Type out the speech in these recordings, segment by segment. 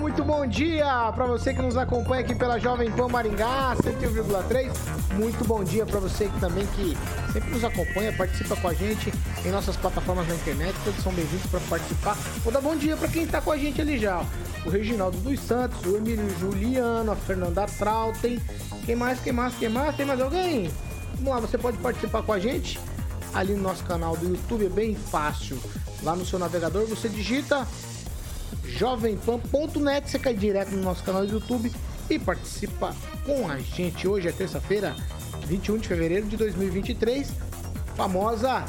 Muito bom dia para você que nos acompanha aqui pela Jovem Pan Maringá 101,3. Muito bom dia para você que também que sempre nos acompanha, participa com a gente em nossas plataformas na internet. Todos são bem-vindos para participar. Vou dar bom dia para quem está com a gente ali já. O Reginaldo dos Santos, o Emílio Juliano, a Fernanda Trautem. Quem mais? Quem mais? Quem mais? Tem mais alguém? Vamos lá, você pode participar com a gente ali no nosso canal do YouTube, é bem fácil. Lá no seu navegador você digita jovempan.net, você cai direto no nosso canal do YouTube e participa com a gente. Hoje é terça-feira, 21 de fevereiro de 2023, famosa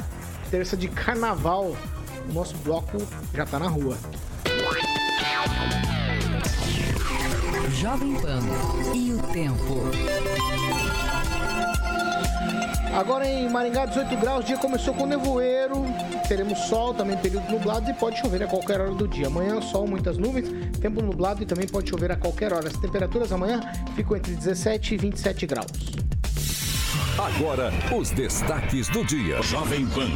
terça de carnaval. O nosso bloco já tá na rua. Jovem Pan e o tempo. Agora em Maringá, 18 graus, dia começou com nevoeiro, teremos sol, também período nublado e pode chover a qualquer hora do dia. Amanhã, sol, muitas nuvens, tempo nublado e também pode chover a qualquer hora. As temperaturas amanhã ficam entre 17 e 27 graus. Agora, os destaques do dia. Jovem Pan.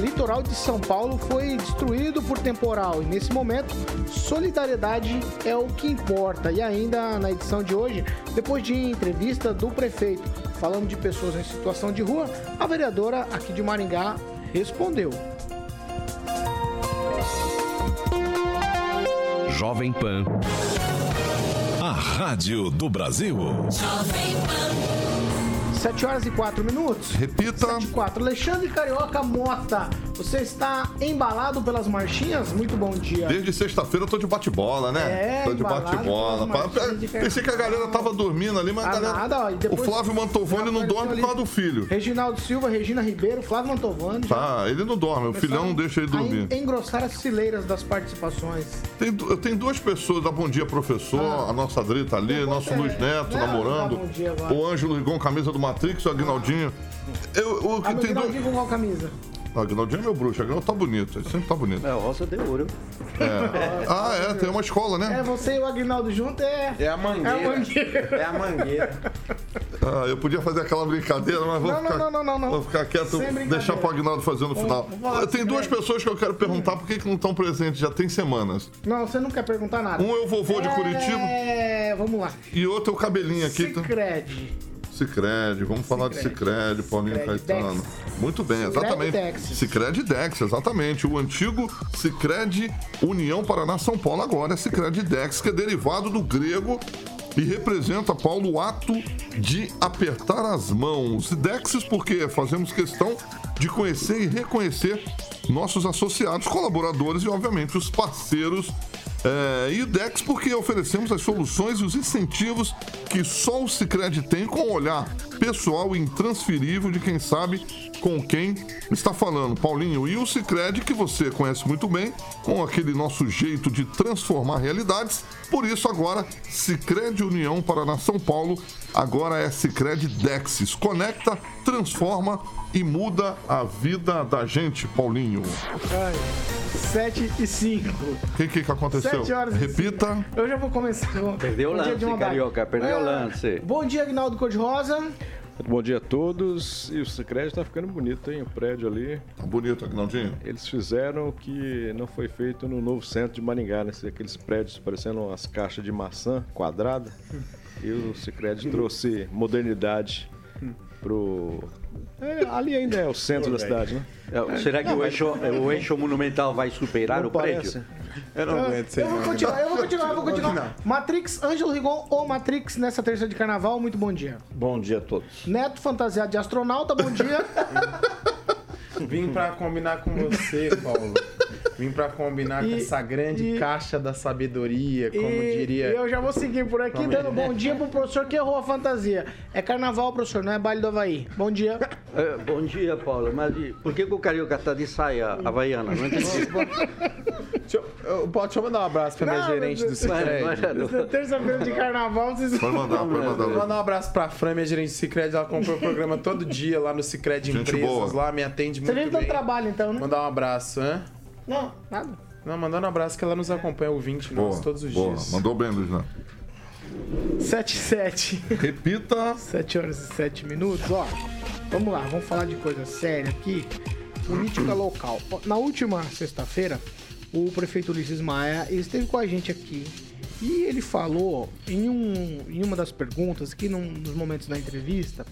Litoral de São Paulo foi destruído por temporal e nesse momento solidariedade é o que importa. E ainda na edição de hoje, depois de entrevista do prefeito falando de pessoas em situação de rua, a vereadora aqui de Maringá respondeu. Jovem Pan. A Rádio do Brasil. Jovem Pan. 7 horas e 4 minutos. Repita. 7 e 4. Alexandre Carioca Mota, você está embalado pelas marchinhas? Muito bom dia. Desde sexta-feira eu tô de bate-bola, né? É, tô de bate-bola. Pensei que a galera tava dormindo ali, mas a galera... nada, ó, depois... O Flávio Mantovani não dorme por causa do filho. Reginaldo Silva, Regina Ribeiro, Flávio Mantovani. Tá, ele não dorme, o filhão não deixa ele dormir. A engrossar as fileiras das participações. Tem, tenho duas pessoas da Bom Dia Professor, ah. a nossa Adri tá ali, nosso Luiz Neto não, namorando. O Ângelo Rigon, camisa do Matrix, o Aguinaldinho. Eu, o, tem dois... com qual camisa? O Agnaldinho é meu bruxo, o Agnaldo tá bonito, ele sempre tá bonito. É, o Roça de ouro. É. Ah, é, tem uma escola, né? É, você e o Agnaldo junto é. É a mangueira. É a mangueira. É a mangueira. Ah, eu podia fazer aquela brincadeira, mas vou não, ficar. Não, não, não, não. Vou ficar quieto, deixar pro Agnaldo fazer no final. Tem duas pessoas que eu quero perguntar por que, que não estão presentes, já tem semanas. Não, você não quer perguntar nada. Um é o vovô de Curitiba. É, vamos lá. E outro é o cabelinho aqui. Cicred. Cicred, vamos falar de Cicred, Paulinho Cicred Caetano. Dex. Muito bem, exatamente. Cicred Dex, exatamente. O antigo Cicred União Paraná São Paulo, agora é Cicred Dex, que é derivado do grego e representa, Paulo, o ato de apertar as mãos. Dexis, porque fazemos questão de conhecer e reconhecer nossos associados, colaboradores e, obviamente, os parceiros é, e o Dex porque oferecemos as soluções e os incentivos que só o Cicred tem com o olhar pessoal e intransferível de quem sabe com quem está falando. Paulinho e o Cicred, que você conhece muito bem, com aquele nosso jeito de transformar realidades. Por isso, agora, Cicred União Paraná São Paulo, agora é Cicred Dexis. Conecta, transforma e muda a vida da gente, Paulinho. Ai, 7 e 5. O que, que, que aconteceu? 7 horas Repita. Eu já vou começar. Perdeu o lance, Carioca. Perdeu o lance. Bom dia, Agnaldo Cor-de-Rosa. Bom dia a todos. E o Secret está ficando bonito, hein? O prédio ali. Tá bonito, Agnaldinho. Eles fizeram o que não foi feito no novo centro de Maringá, né? Aqueles prédios parecendo umas caixas de maçã quadrada. E o Secret trouxe modernidade pro. É, ali ainda é o centro da cidade, né? É, será que não, o, eixo, o eixo monumental vai superar o parece. prédio? Eu não aguento Eu vou continuar, eu vou continuar, eu vou continuar. Matrix, Ângelo Rigon ou Matrix nessa terça de carnaval, muito bom dia. Bom dia a todos. Neto fantasiado de astronauta, bom dia. Vim pra combinar com você, Paulo. Vim para combinar e, com essa grande e, caixa da sabedoria, como e, diria. eu já vou seguir por aqui, como dando bom dia pro professor que errou a fantasia. É carnaval, professor, não é baile do Havaí. Bom dia. É, bom dia, Paulo. Mas por que, que o Carioca tá de saia havaiana? Não entendi. deixa, eu, deixa eu mandar um abraço pra minha gerente do Cicred. Terça-feira de carnaval, vocês... Pode mandar, pode mandar. Vou mandar um abraço pra Fran, minha gerente do Cicred. Ela comprou o programa todo dia lá no Cicred Empresas. Boa. Lá, me atende muito bem. Você vive dando trabalho, então, né? Mandar um abraço, né? Não, nada. Não, mandando um abraço que ela nos acompanha, ouvinte boa, nosso, todos os boa. dias. Mandou bem, Luiz, né? 7 7. Repita. 7 horas e 7 minutos. Ó, vamos lá, vamos falar de coisa séria aqui. Política local. Na última sexta-feira, o prefeito Ulisses Maia esteve com a gente aqui e ele falou em, um, em uma das perguntas, aqui num dos momentos da entrevista,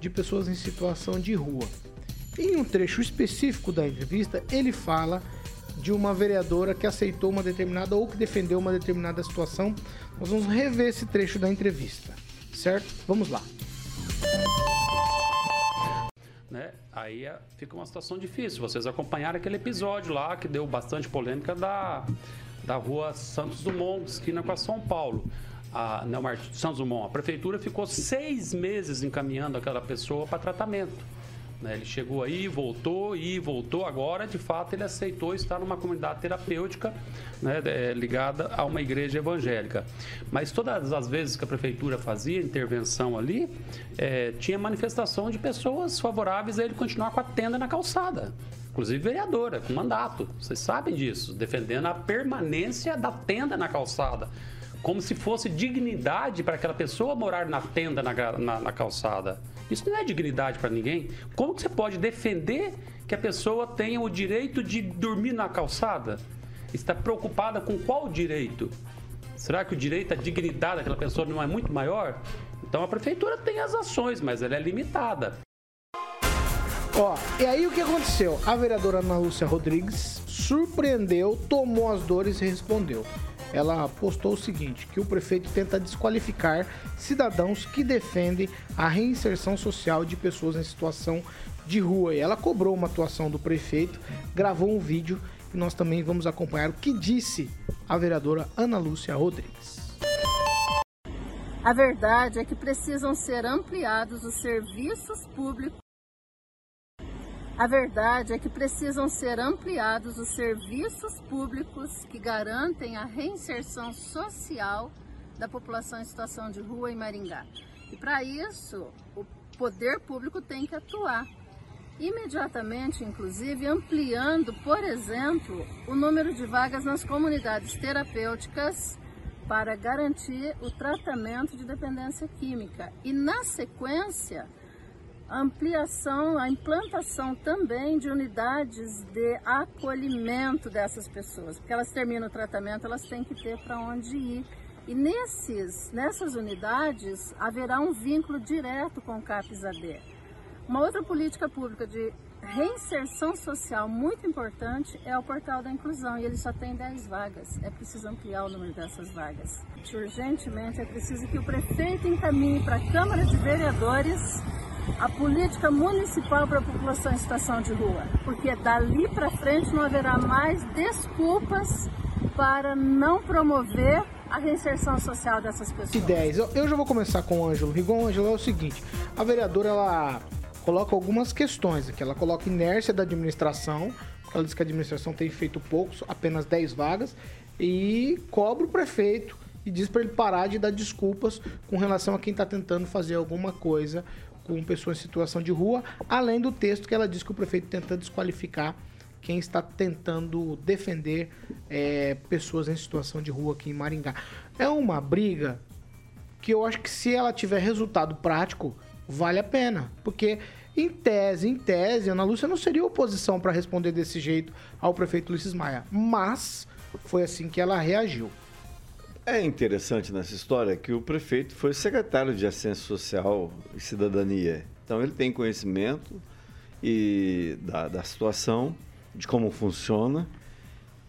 de pessoas em situação de rua. Em um trecho específico da entrevista, ele fala de uma vereadora que aceitou uma determinada ou que defendeu uma determinada situação. Nós vamos rever esse trecho da entrevista, certo? Vamos lá. Né? Aí é, fica uma situação difícil. Vocês acompanharam aquele episódio lá que deu bastante polêmica da, da rua Santos Dumont, esquina com a São Paulo. A Neomar Santos Dumont, a prefeitura ficou seis meses encaminhando aquela pessoa para tratamento. Né? Ele chegou aí, voltou e voltou. Agora, de fato, ele aceitou estar numa comunidade terapêutica né, é, ligada a uma igreja evangélica. Mas todas as vezes que a prefeitura fazia intervenção ali, é, tinha manifestação de pessoas favoráveis a ele continuar com a tenda na calçada. Inclusive vereadora, com mandato. Vocês sabem disso, defendendo a permanência da tenda na calçada como se fosse dignidade para aquela pessoa morar na tenda na, na, na calçada. Isso não é dignidade para ninguém. Como que você pode defender que a pessoa tenha o direito de dormir na calçada? Está preocupada com qual direito? Será que o direito à dignidade daquela pessoa não é muito maior? Então a prefeitura tem as ações, mas ela é limitada. Ó, e aí o que aconteceu? A vereadora Ana Lúcia Rodrigues surpreendeu, tomou as dores e respondeu ela postou o seguinte: que o prefeito tenta desqualificar cidadãos que defendem a reinserção social de pessoas em situação de rua. E ela cobrou uma atuação do prefeito, gravou um vídeo e nós também vamos acompanhar o que disse a vereadora Ana Lúcia Rodrigues. A verdade é que precisam ser ampliados os serviços públicos a verdade é que precisam ser ampliados os serviços públicos que garantem a reinserção social da população em situação de rua em Maringá. E para isso, o poder público tem que atuar. Imediatamente, inclusive, ampliando, por exemplo, o número de vagas nas comunidades terapêuticas para garantir o tratamento de dependência química. E, na sequência, ampliação, a implantação também de unidades de acolhimento dessas pessoas, porque elas terminam o tratamento, elas têm que ter para onde ir. E nesses, nessas unidades haverá um vínculo direto com o CAPS-AD. Uma outra política pública de reinserção social muito importante é o portal da inclusão e ele só tem 10 vagas. É preciso ampliar o número dessas vagas. Urgentemente é preciso que o prefeito encaminhe para a Câmara de Vereadores a política municipal para a população em situação de rua, porque dali para frente não haverá mais desculpas para não promover a reinserção social dessas pessoas. 10. Eu já vou começar com o Ângelo Rigon. Ângelo, é o seguinte, a vereadora ela coloca algumas questões aqui. Ela coloca inércia da administração, ela diz que a administração tem feito poucos, apenas 10 vagas, e cobra o prefeito e diz para ele parar de dar desculpas com relação a quem está tentando fazer alguma coisa com pessoas em situação de rua, além do texto que ela diz que o prefeito tenta desqualificar quem está tentando defender é, pessoas em situação de rua aqui em Maringá. É uma briga que eu acho que se ela tiver resultado prático, vale a pena. Porque, em tese, em tese, Ana Lúcia não seria oposição para responder desse jeito ao prefeito Ulisses Maia. Mas foi assim que ela reagiu. É interessante nessa história que o prefeito foi secretário de Assistência Social e Cidadania. Então ele tem conhecimento e da, da situação, de como funciona,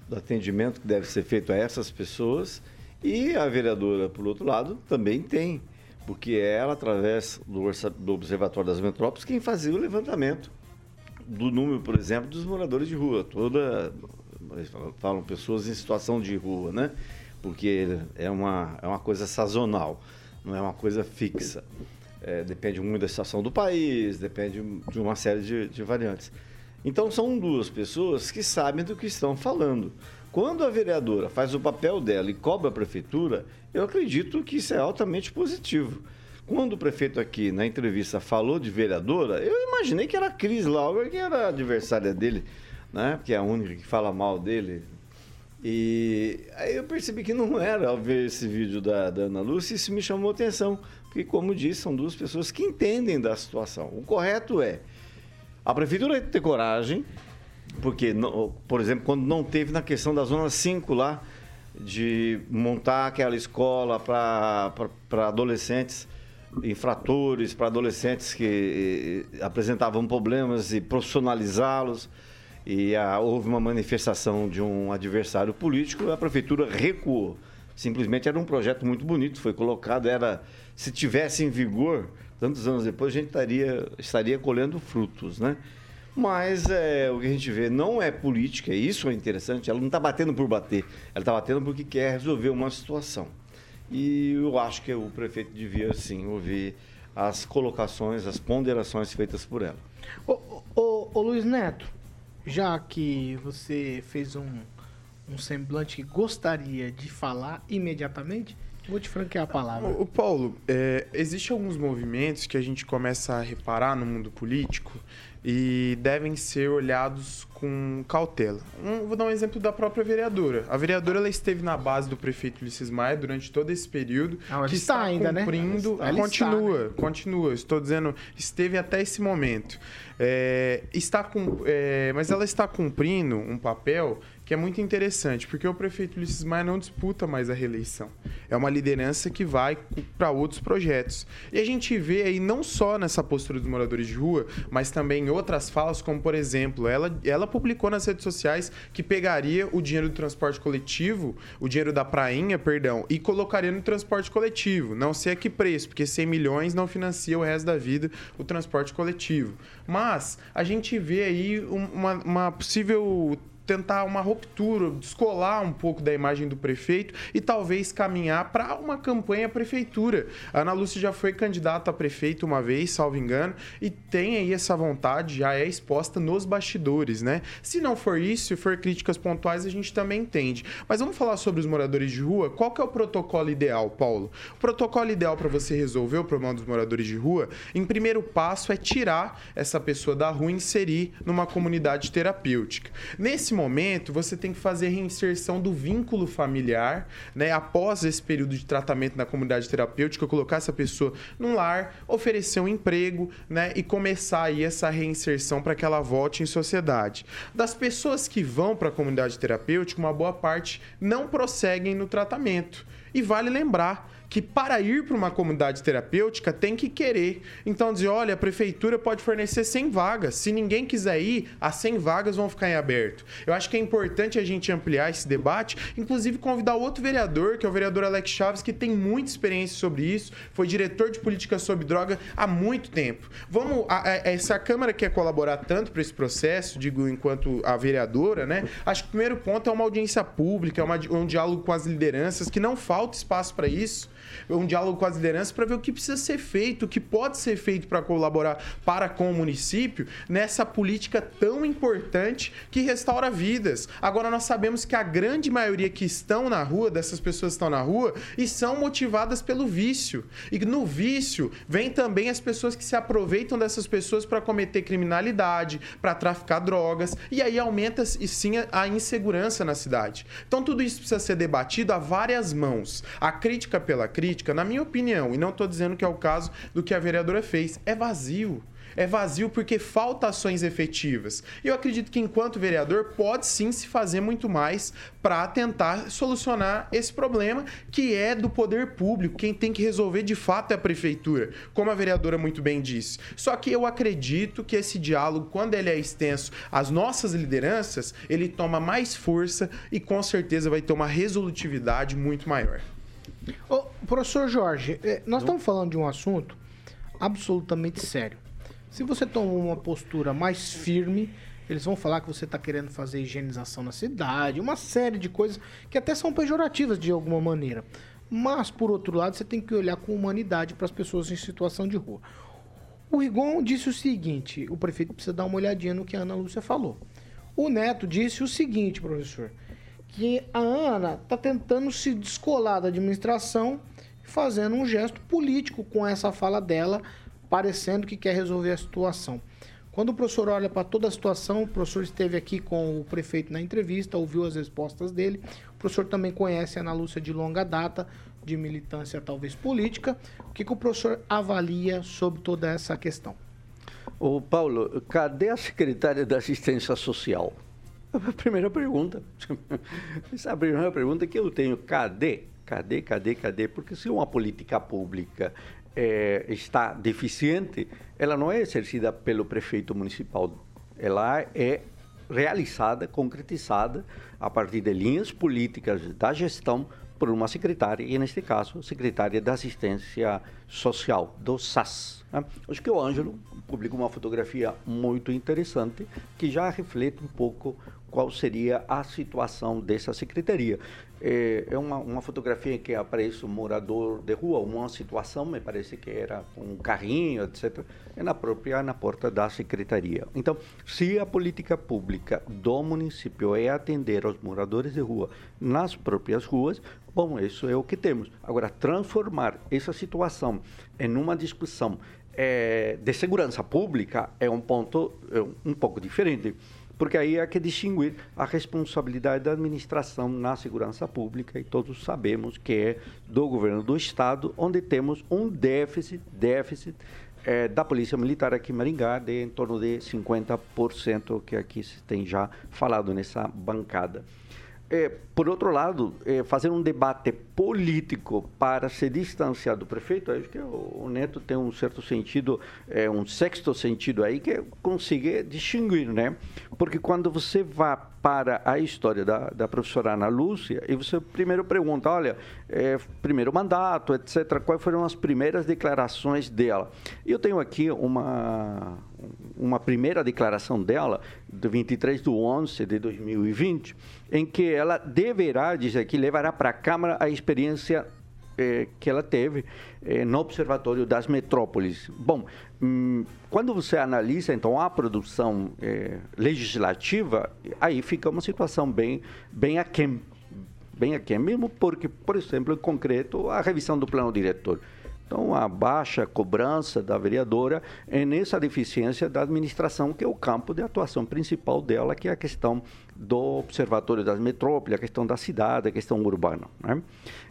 do atendimento que deve ser feito a essas pessoas. E a vereadora, por outro lado, também tem, porque é ela, através do, do Observatório das Metrópoles, quem fazia o levantamento do número, por exemplo, dos moradores de rua. Toda falam pessoas em situação de rua, né? Porque é uma, é uma coisa sazonal, não é uma coisa fixa. É, depende muito da situação do país, depende de uma série de, de variantes. Então são duas pessoas que sabem do que estão falando. Quando a vereadora faz o papel dela e cobra a prefeitura, eu acredito que isso é altamente positivo. Quando o prefeito aqui na entrevista falou de vereadora, eu imaginei que era a Cris Lauer, que era a adversária dele, né? que é a única que fala mal dele. E aí eu percebi que não era ao ver esse vídeo da, da Ana Lúcia, isso me chamou atenção, porque, como disse, são duas pessoas que entendem da situação. O correto é a prefeitura ter coragem, porque, por exemplo, quando não teve na questão da Zona 5 lá, de montar aquela escola para adolescentes infratores, para adolescentes que eh, apresentavam problemas e profissionalizá-los. E a, houve uma manifestação de um adversário político, a prefeitura recuou. Simplesmente era um projeto muito bonito, foi colocado, era se tivesse em vigor, tantos anos depois, a gente estaria, estaria colhendo frutos, né? Mas é, o que a gente vê não é política, isso é interessante, ela não está batendo por bater, ela está batendo porque quer resolver uma situação. E eu acho que o prefeito devia, sim, ouvir as colocações, as ponderações feitas por ela. Ô, ô, ô Luiz Neto, já que você fez um, um semblante que gostaria de falar imediatamente, Vou te franquear a palavra. O, Paulo, é, existem alguns movimentos que a gente começa a reparar no mundo político e devem ser olhados com cautela. Um, vou dar um exemplo da própria vereadora. A vereadora ela esteve na base do prefeito Ulisses Maia durante todo esse período. Ah, que está, está ainda, né? cumprindo, né? Ela continua, está, né? continua. Estou dizendo, esteve até esse momento. É, está com, é, mas ela está cumprindo um papel que é muito interessante, porque o prefeito Ulisses Maia não disputa mais a reeleição. É uma liderança que vai para outros projetos. E a gente vê aí não só nessa postura dos moradores de rua, mas também em outras falas, como por exemplo, ela, ela publicou nas redes sociais que pegaria o dinheiro do transporte coletivo, o dinheiro da prainha, perdão, e colocaria no transporte coletivo. Não sei a que preço, porque 100 milhões não financia o resto da vida o transporte coletivo. Mas a gente vê aí uma, uma possível tentar uma ruptura, descolar um pouco da imagem do prefeito e talvez caminhar para uma campanha prefeitura. A Ana Lúcia já foi candidata a prefeito uma vez, salvo engano, e tem aí essa vontade, já é exposta nos bastidores, né? Se não for isso, se for críticas pontuais, a gente também entende. Mas vamos falar sobre os moradores de rua. Qual que é o protocolo ideal, Paulo? O protocolo ideal para você resolver o problema dos moradores de rua, em primeiro passo é tirar essa pessoa da rua e inserir numa comunidade terapêutica. Nesse momento, você tem que fazer a reinserção do vínculo familiar, né? Após esse período de tratamento na comunidade terapêutica, colocar essa pessoa num lar, oferecer um emprego, né? E começar aí essa reinserção para que ela volte em sociedade. Das pessoas que vão para a comunidade terapêutica, uma boa parte não prosseguem no tratamento. E vale lembrar que para ir para uma comunidade terapêutica tem que querer. Então dizer, olha, a prefeitura pode fornecer 100 vagas. Se ninguém quiser ir, as 100 vagas vão ficar em aberto. Eu acho que é importante a gente ampliar esse debate, inclusive convidar outro vereador, que é o vereador Alex Chaves, que tem muita experiência sobre isso, foi diretor de política sobre droga há muito tempo. Vamos, a, a, se a Câmara quer colaborar tanto para esse processo, digo enquanto a vereadora, né? Acho que o primeiro ponto é uma audiência pública, é uma, um diálogo com as lideranças, que não falta espaço para isso um diálogo com as lideranças para ver o que precisa ser feito, o que pode ser feito para colaborar para com o município nessa política tão importante que restaura vidas. Agora nós sabemos que a grande maioria que estão na rua, dessas pessoas que estão na rua, e são motivadas pelo vício. E no vício vem também as pessoas que se aproveitam dessas pessoas para cometer criminalidade, para traficar drogas, e aí aumenta e sim a insegurança na cidade. Então tudo isso precisa ser debatido a várias mãos. A crítica pela crítica, na minha opinião, e não estou dizendo que é o caso do que a vereadora fez, é vazio. É vazio porque falta ações efetivas. E eu acredito que, enquanto vereador, pode sim se fazer muito mais para tentar solucionar esse problema que é do poder público. Quem tem que resolver de fato é a prefeitura, como a vereadora muito bem disse. Só que eu acredito que esse diálogo, quando ele é extenso às nossas lideranças, ele toma mais força e com certeza vai ter uma resolutividade muito maior. Ô, professor Jorge, é, nós estamos falando de um assunto absolutamente sério. Se você toma uma postura mais firme, eles vão falar que você está querendo fazer higienização na cidade, uma série de coisas que até são pejorativas de alguma maneira. Mas, por outro lado, você tem que olhar com humanidade para as pessoas em situação de rua. O Rigon disse o seguinte: o prefeito precisa dar uma olhadinha no que a Ana Lúcia falou. O Neto disse o seguinte, professor, que a Ana está tentando se descolar da administração, fazendo um gesto político com essa fala dela, parecendo que quer resolver a situação. Quando o professor olha para toda a situação, o professor esteve aqui com o prefeito na entrevista, ouviu as respostas dele. O professor também conhece a Ana Lúcia de longa data, de militância talvez política. O que, que o professor avalia sobre toda essa questão? Ô Paulo, cadê a secretária da Assistência Social? A primeira pergunta. Essa é a primeira pergunta que eu tenho. Cadê? Cadê, cadê, cadê? Porque se uma política pública é, está deficiente, ela não é exercida pelo prefeito municipal. Ela é realizada, concretizada a partir de linhas políticas da gestão por uma secretária, e neste caso, secretária da Assistência Social, do SAS. Né? Acho que o Ângelo publicou uma fotografia muito interessante que já reflete um pouco qual seria a situação dessa secretaria. É, é uma, uma fotografia que aparece um morador de rua, uma situação, me parece que era um carrinho, etc., é na própria, na porta da secretaria. Então, se a política pública do município é atender aos moradores de rua nas próprias ruas, bom, isso é o que temos. Agora, transformar essa situação em uma discussão é, de segurança pública é um ponto é um pouco diferente porque aí há que distinguir a responsabilidade da administração na segurança pública, e todos sabemos que é do governo do Estado, onde temos um déficit, déficit é, da Polícia Militar aqui em Maringá, de em torno de 50%, que aqui se tem já falado nessa bancada. É, por outro lado, é, fazer um debate político para se distanciar do prefeito, acho que o, Neto tem um certo sentido, é, um sexto sentido aí que consiga distinguir, né? Porque quando você vai para a história da, da professora Ana Lúcia e você primeiro pergunta, olha, é, primeiro mandato, etc., quais foram as primeiras declarações dela? Eu tenho aqui uma, uma primeira declaração dela, de 23 de 11 de 2020, em que ela deverá, diz aqui, levará para a Câmara a experiência eh, que ela teve eh, no Observatório das Metrópoles. Bom, hum, quando você analisa, então, a produção eh, legislativa, aí fica uma situação bem, bem aquém, bem aquém, mesmo porque, por exemplo, em concreto, a revisão do plano diretor. Então, a baixa cobrança da vereadora é nessa deficiência da administração, que é o campo de atuação principal dela, que é a questão do Observatório das Metrópoles, a questão da cidade, a questão urbana. Né?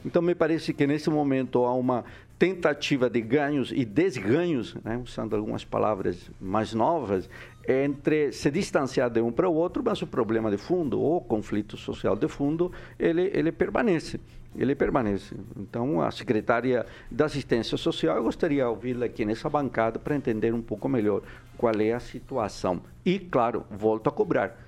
Então, me parece que nesse momento há uma tentativa de ganhos e desganhos, né? usando algumas palavras mais novas, entre se distanciar de um para o outro, mas o problema de fundo, o conflito social de fundo, ele, ele permanece ele permanece. Então, a secretária da Assistência Social, eu gostaria de ouvi-la aqui nessa bancada para entender um pouco melhor qual é a situação. E, claro, volto a cobrar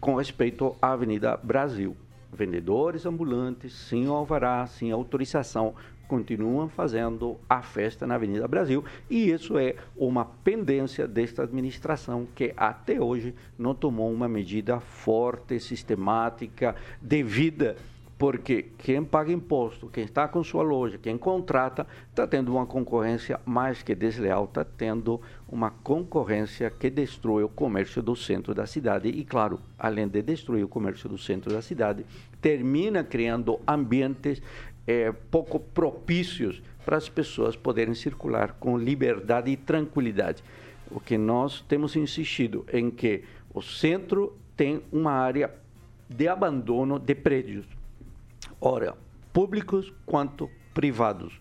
com respeito à Avenida Brasil. Vendedores ambulantes, sem alvará, sem autorização, continuam fazendo a festa na Avenida Brasil e isso é uma pendência desta administração que até hoje não tomou uma medida forte, sistemática, devida porque quem paga imposto, quem está com sua loja, quem contrata, está tendo uma concorrência mais que desleal, está tendo uma concorrência que destrói o comércio do centro da cidade. E, claro, além de destruir o comércio do centro da cidade, termina criando ambientes é, pouco propícios para as pessoas poderem circular com liberdade e tranquilidade. O que nós temos insistido em que o centro tem uma área de abandono de prédios ora, públicos quanto privados.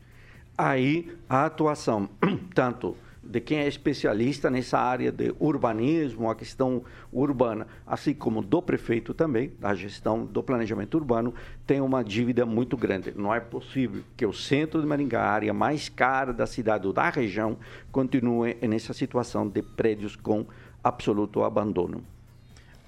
Aí a atuação, tanto de quem é especialista nessa área de urbanismo, a questão urbana, assim como do prefeito também, da gestão do planejamento urbano, tem uma dívida muito grande. Não é possível que o centro de Maringá, a área mais cara da cidade ou da região, continue nessa situação de prédios com absoluto abandono.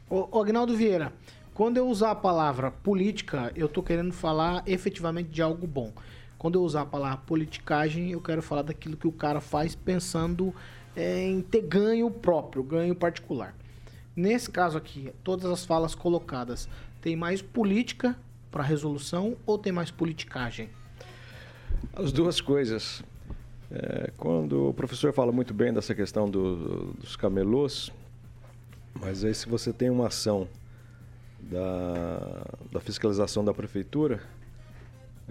O Agnaldo Vieira, quando eu usar a palavra política, eu estou querendo falar efetivamente de algo bom. Quando eu usar a palavra politicagem, eu quero falar daquilo que o cara faz pensando é, em ter ganho próprio, ganho particular. Nesse caso aqui, todas as falas colocadas, tem mais política para resolução ou tem mais politicagem? As duas coisas. É, quando o professor fala muito bem dessa questão do, dos camelôs, mas aí se você tem uma ação da, da fiscalização da prefeitura,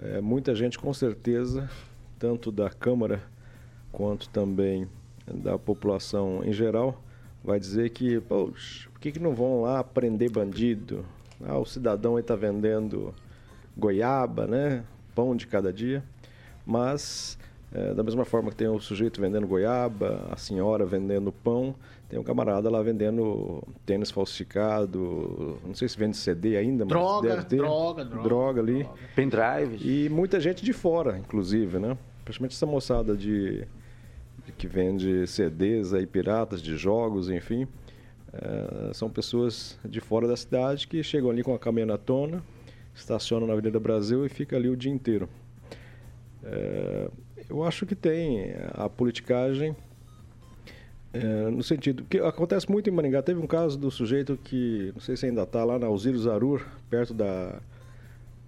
é, muita gente com certeza, tanto da Câmara quanto também da população em geral, vai dizer que, poxa, por que, que não vão lá prender bandido? Ah, o cidadão aí está vendendo goiaba, né? Pão de cada dia. Mas, é, da mesma forma que tem o sujeito vendendo goiaba, a senhora vendendo pão, tem um camarada lá vendendo tênis falsificado, não sei se vende CD ainda, mas droga, deve ter. Droga, droga. Droga ali. Droga. Pendrive. E muita gente de fora, inclusive, né? Principalmente essa moçada de, de que vende CDs aí, piratas de jogos, enfim. É, são pessoas de fora da cidade que chegam ali com a caminhonetona, estacionam na Avenida Brasil e fica ali o dia inteiro. É, eu acho que tem a politicagem é, no sentido que acontece muito em Maringá. Teve um caso do sujeito que, não sei se ainda está lá na Alziro Zarur, perto da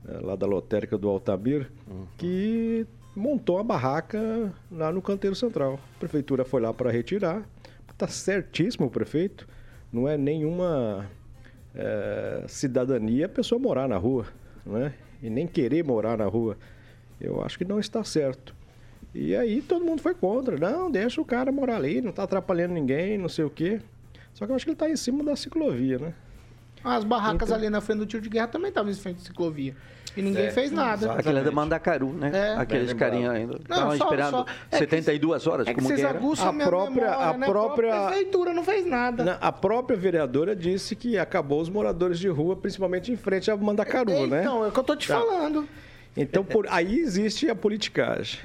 é, lá da lotérica do Altamir, uhum. que montou a barraca lá no canteiro central. A prefeitura foi lá para retirar. Está certíssimo o prefeito. Não é nenhuma é, cidadania a pessoa morar na rua, né? E nem querer morar na rua. Eu acho que não está certo. E aí todo mundo foi contra. Não, deixa o cara morar ali, não está atrapalhando ninguém, não sei o quê. Só que eu acho que ele está em cima da ciclovia, né? As barracas então... ali na frente do tiro de guerra também estavam em frente da ciclovia. E ninguém é, fez nada. Aquela é da Mandacaru, né? É. Aqueles carinha ainda. Estavam esperando só, é 72 horas, é como que, que era. A própria, memória, a né? própria a prefeitura não fez nada. A própria vereadora disse que acabou os moradores de rua, principalmente em frente a Mandacaru, é, né? Então, é o que eu tô te tá. falando. Então, por, aí existe a politicagem.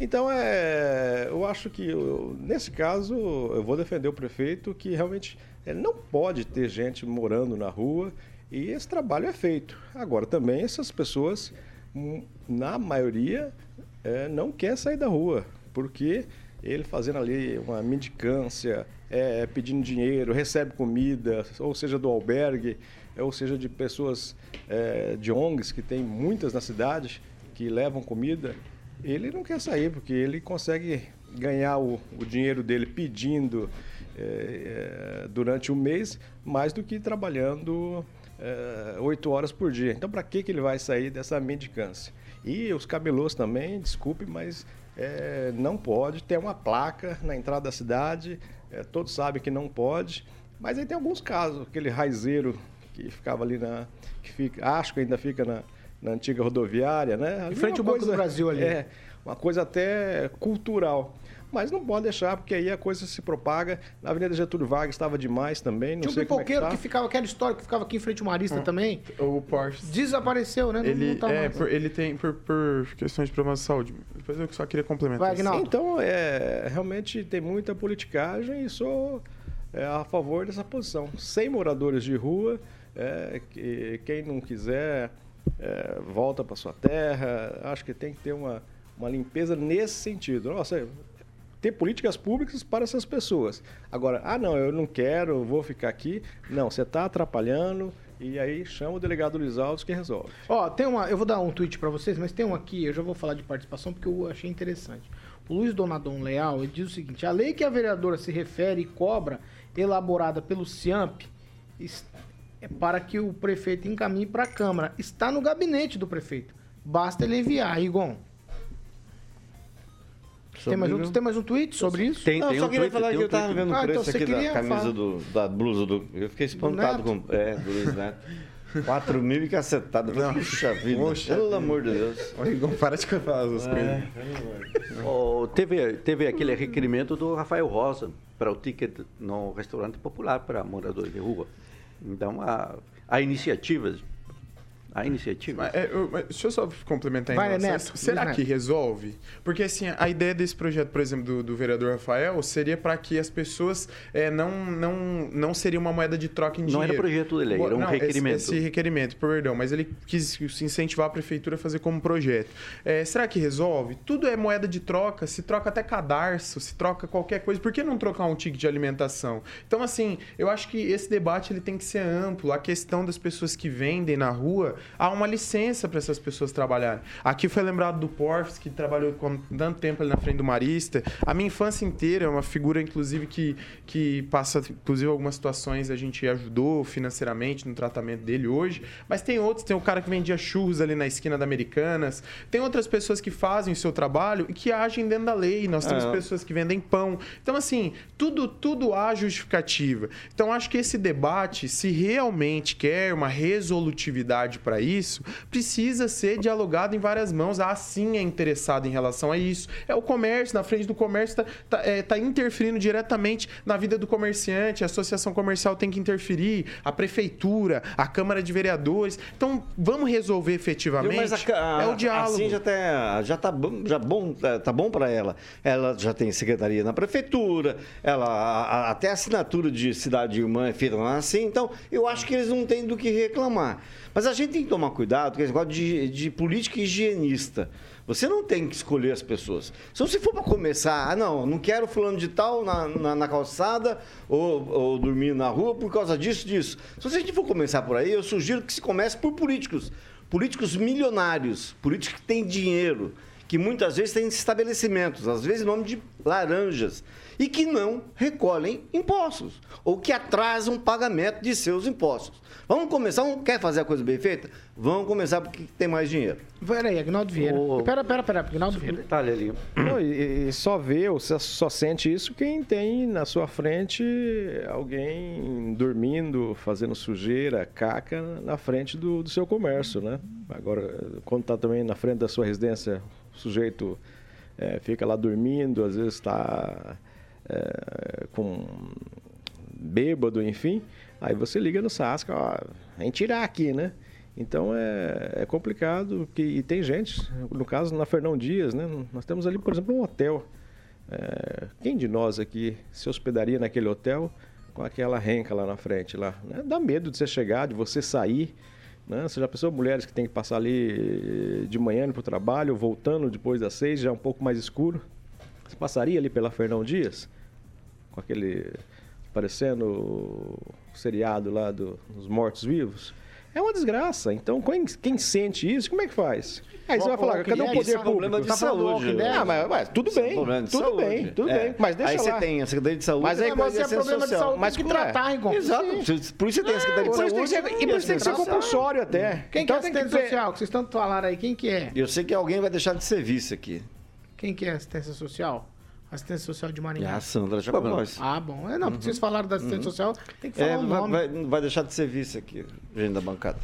Então, é, eu acho que, eu, nesse caso, eu vou defender o prefeito que realmente é, não pode ter gente morando na rua e esse trabalho é feito. Agora, também, essas pessoas, hum, na maioria, é, não quer sair da rua, porque ele fazendo ali uma mendicância, é, pedindo dinheiro, recebe comida, ou seja, do albergue, ou seja, de pessoas é, de ONGs, que tem muitas na cidade, que levam comida, ele não quer sair, porque ele consegue ganhar o, o dinheiro dele pedindo é, é, durante o mês, mais do que trabalhando é, oito horas por dia. Então, para que, que ele vai sair dessa mendicância? E os camelôs também, desculpe, mas é, não pode ter uma placa na entrada da cidade, é, todos sabem que não pode, mas aí tem alguns casos, aquele raizeiro que ficava ali na. que fica, acho que ainda fica na, na antiga rodoviária, né? Em frente ao Banco do Brasil ali. É, uma coisa até cultural. Mas não pode deixar, porque aí a coisa se propaga. Na Avenida Getúlio Vargas estava demais também. Não Tinha um sei pipoqueiro como é que, tá. que, ficava, aquela história que ficava aqui em frente ao Marista hum. também. O Porsche. Desapareceu, né? Ele, não, tá é, mais, por, ele tem, por, por questões de problemas de saúde. Depois eu só queria complementar. Vai, então, é, realmente tem muita politicagem e sou é, a favor dessa posição. Sem moradores de rua, é, que, quem não quiser é, volta para sua terra. Acho que tem que ter uma, uma limpeza nesse sentido. Nossa, ter políticas públicas para essas pessoas. Agora, ah, não, eu não quero, vou ficar aqui. Não, você está atrapalhando. E aí chama o delegado Luiz Alves que resolve. Ó, tem uma, eu vou dar um tweet para vocês, mas tem um aqui, eu já vou falar de participação porque eu achei interessante. O Luiz Donadon Leal, ele diz o seguinte: a lei que a vereadora se refere e cobra, elaborada pelo CIAMP, é para que o prefeito encaminhe para a Câmara. Está no gabinete do prefeito. Basta ele enviar, Igon. Tem mais, um, tem mais um tweet sobre isso? Tem, não, tem só um queria tweet, falar que eu tava vendo o ah, preço então aqui da camisa do, da blusa do. Eu fiquei espantado com. É, do Luiz Neto. 4 mil e cacetada. Puxa vida. Poxa, pelo amor de Deus. Igor, para de falar essas é, coisas. Oh, teve, teve aquele requerimento do Rafael Rosa para o ticket no restaurante popular para moradores de rua. Então, há, há iniciativas a iniciativa. Mas, é, eu, mas, deixa eu só complementar Vai, Neto, Será Neto. que resolve? Porque assim, a ideia desse projeto, por exemplo, do, do vereador Rafael, seria para que as pessoas é, não, não, não seria uma moeda de troca em dinheiro. Não era projeto de lei, era um não, requerimento. Esse, esse, requerimento, perdão, mas ele quis incentivar a prefeitura a fazer como projeto. É, será que resolve? Tudo é moeda de troca, se troca até cadarço, se troca qualquer coisa. Por que não trocar um ticket de alimentação? Então, assim, eu acho que esse debate ele tem que ser amplo. A questão das pessoas que vendem na rua, há uma licença para essas pessoas trabalharem. Aqui foi lembrado do Porfs, que trabalhou com tanto tempo ali na frente do Marista. A minha infância inteira é uma figura, inclusive, que, que passa, inclusive, algumas situações a gente ajudou financeiramente no tratamento dele hoje. Mas tem outros, tem o cara que vendia churros ali na esquina da Americanas. Tem outras pessoas que fazem o seu trabalho e que agem dentro da lei. Nós temos é. pessoas que vendem pão. Então, assim, tudo, tudo há justificativa. Então, acho que esse debate, se realmente quer uma resolutividade para isso, precisa ser dialogado em várias mãos. A sim é interessado em relação a isso. É o comércio, na frente do comércio, está tá, é, tá interferindo diretamente na vida do comerciante. A associação comercial tem que interferir, a prefeitura, a Câmara de Vereadores. Então, vamos resolver efetivamente. A, a, é o diálogo. Assim já tá, já tá bom, já bom, tá, tá bom para ela. Ela já tem secretaria na prefeitura, ela a, até a assinatura de cidade irmã é feita lá assim. Então, eu acho que eles não têm do que reclamar. Mas a gente tem que tomar cuidado com esse negócio de, de política higienista. Você não tem que escolher as pessoas. Se você for para começar, ah, não, não quero fulano de tal na, na, na calçada ou, ou, dormir na rua por causa disso, disso. Se a gente for começar por aí, eu sugiro que se comece por políticos. Políticos milionários, políticos que têm dinheiro, que muitas vezes têm estabelecimentos, às vezes em nome de laranjas e que não recolhem impostos ou que atrasam o pagamento de seus impostos. Vamos começar, um, quer fazer a coisa bem feita? Vamos começar porque tem mais dinheiro. Peraí, Agnaldo Vieira. O... Pera, pera, pera, Agnaldo Vieira. Detalhe ali. Não, e, e, só vê, ou só sente isso quem tem na sua frente alguém dormindo, fazendo sujeira, caca na frente do, do seu comércio, né? Agora, quando está também na frente da sua residência, o sujeito é, fica lá dormindo, às vezes está é, com bêbado, enfim, aí você liga no Sasca, ó, vem tirar aqui, né? Então é, é complicado que, e tem gente, no caso na Fernão Dias, né? Nós temos ali, por exemplo, um hotel. É, quem de nós aqui se hospedaria naquele hotel com aquela renca lá na frente? lá? Né? Dá medo de você chegar, de você sair. Né? Você já pensou mulheres que tem que passar ali de manhã para o trabalho, voltando depois das seis, já é um pouco mais escuro? Você passaria ali pela Fernão Dias? Com aquele parecendo o seriado lá do, dos mortos-vivos. É uma desgraça. Então, quem, quem, sente isso, como é que faz? Aí você vai falar, cadê o poder público? problema de tá saúde. Né? Ah, mas, mas, tudo bem, é tudo bem, tudo é. bem. Mas deixa aí lá. você tem a Secretaria de Saúde. Mas aí quando é problema social. de saúde, mas tem que tratar, Rigon. Exato. Por isso você tem a Secretaria de Saúde. E por isso tem que ser compulsório até. Quem que é assistente social? Que vocês tanto falaram aí, quem que é? Eu sei que alguém vai deixar de serviço aqui. Quem que é assistência social? Assistência social de Maringá. É a Sandra Jacobós. Ah, bom. É, não, uhum. porque vocês falaram da assistente uhum. social, tem que falar é, o nome. Vai, vai, deixar de serviço aqui, gente da bancada.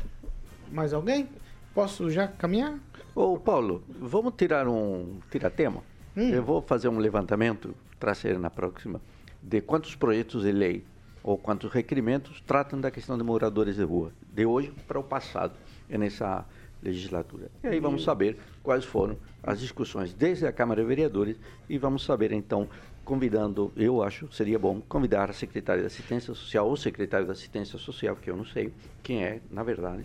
Mais alguém? Posso já caminhar? Ô, Paulo, vamos tirar um tirar tema? Hum. Eu vou fazer um levantamento, trazer na próxima, de quantos projetos de lei ou quantos requerimentos tratam da questão de moradores de rua, de hoje para o passado, nessa legislatura. E aí vamos saber quais foram as discussões desde a Câmara de Vereadores e vamos saber então, convidando, eu acho, seria bom convidar a secretária da Assistência Social ou secretário da Assistência Social, que eu não sei quem é, na verdade,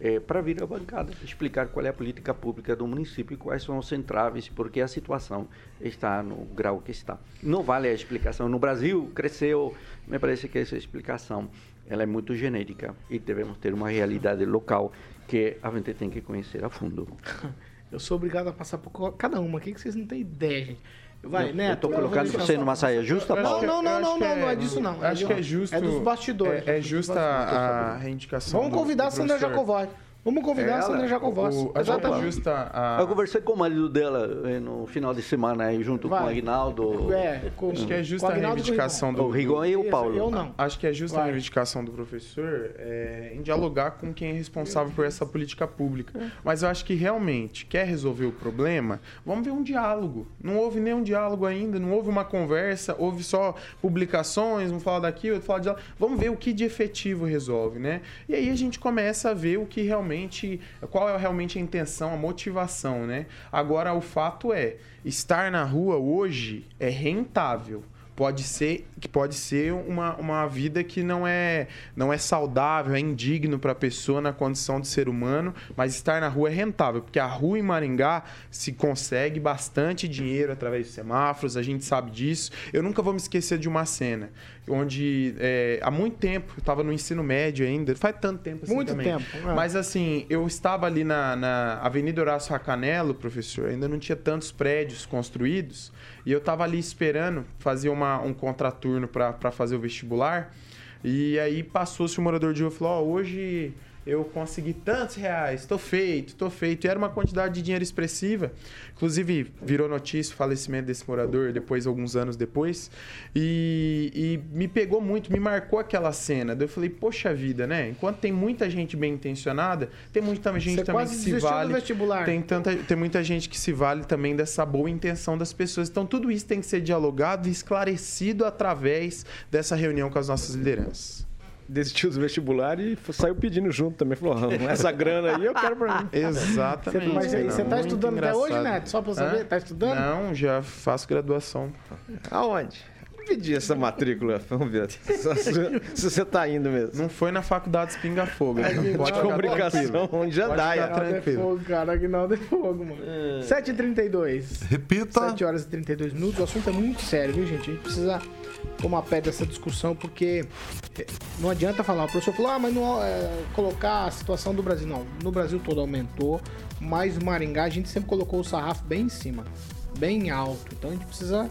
é, para vir à bancada explicar qual é a política pública do município e quais são os entraves e por que a situação está no grau que está. Não vale a explicação. No Brasil cresceu, me parece que essa explicação ela é muito genérica e devemos ter uma realidade local que a gente tem que conhecer a fundo. Eu sou obrigado a passar por cada uma aqui que vocês não têm ideia, gente. Vai, né? Eu tô colocando você numa saia justa, Paulo? Não, não, não, não, não, é disso não. Acho que é justo. É dos bastidores. É, é justa a reivindicação. Vamos convidar a Sandra Jacovoi. Vamos convidar ela, a Sandra Jacovós. Exatamente. Justa a... Eu conversei com o marido dela eh, no final de semana aí, junto Vai. com o Aguinaldo. É, com, Acho que é justa a reivindicação do. O Rigon e o Paulo. Eu não. Acho que é justa Vai. a reivindicação do professor é, em dialogar com quem é responsável por essa política pública. É. Mas eu acho que realmente quer resolver o problema, vamos ver um diálogo. Não houve nenhum diálogo ainda, não houve uma conversa, houve só publicações, vamos falar daqui, outro falar de lá. Vamos ver o que de efetivo resolve, né? E aí a gente começa a ver o que realmente realmente qual é realmente a intenção, a motivação, né? Agora o fato é, estar na rua hoje é rentável pode ser que pode ser uma, uma vida que não é não é saudável, é indigno para a pessoa na condição de ser humano, mas estar na rua é rentável, porque a rua em Maringá se consegue bastante dinheiro através de semáforos, a gente sabe disso. Eu nunca vou me esquecer de uma cena onde é, há muito tempo, eu estava no ensino médio ainda, faz tanto tempo assim Muito também. tempo. É. Mas assim, eu estava ali na, na Avenida Horácio Racanelo, professor, ainda não tinha tantos prédios construídos, e eu estava ali esperando fazer uma, um contraturno para fazer o vestibular, e aí passou-se o morador de rua e falou, oh, hoje eu consegui tantos reais, tô feito, tô feito. E era uma quantidade de dinheiro expressiva. Inclusive, virou notícia o falecimento desse morador depois, alguns anos depois. E, e me pegou muito, me marcou aquela cena. Daí eu falei, poxa vida, né? Enquanto tem muita gente bem intencionada, tem muita gente Você também que se vale. vestibular. Tem, tanta, tem muita gente que se vale também dessa boa intenção das pessoas. Então, tudo isso tem que ser dialogado e esclarecido através dessa reunião com as nossas lideranças desistiu do vestibular e saiu pedindo junto também. Falou, ah, essa grana aí eu quero pra mim. Exatamente. Mas aí, você tá estudando até hoje, engraçado. Neto? Só pra saber, Hã? tá estudando? Não, já faço graduação. Aonde? Pedi essa matrícula, vamos ver se, se você tá indo mesmo. Não foi na faculdade Espinga Fogo. Então que pode De comunicação, onde já dá. é tranquilo. fogo, cara. Aguinaldo é fogo, mano. 7h32. Repita. 7 horas e 32 minutos. O assunto é muito sério, viu, gente? A gente precisa tomar pé dessa discussão, porque eh, não adianta falar. O professor falou, ah, mas não é, colocar a situação do Brasil. Não, no Brasil todo aumentou, mas o Maringá a gente sempre colocou o sarrafo bem em cima, bem alto. Então a gente precisa.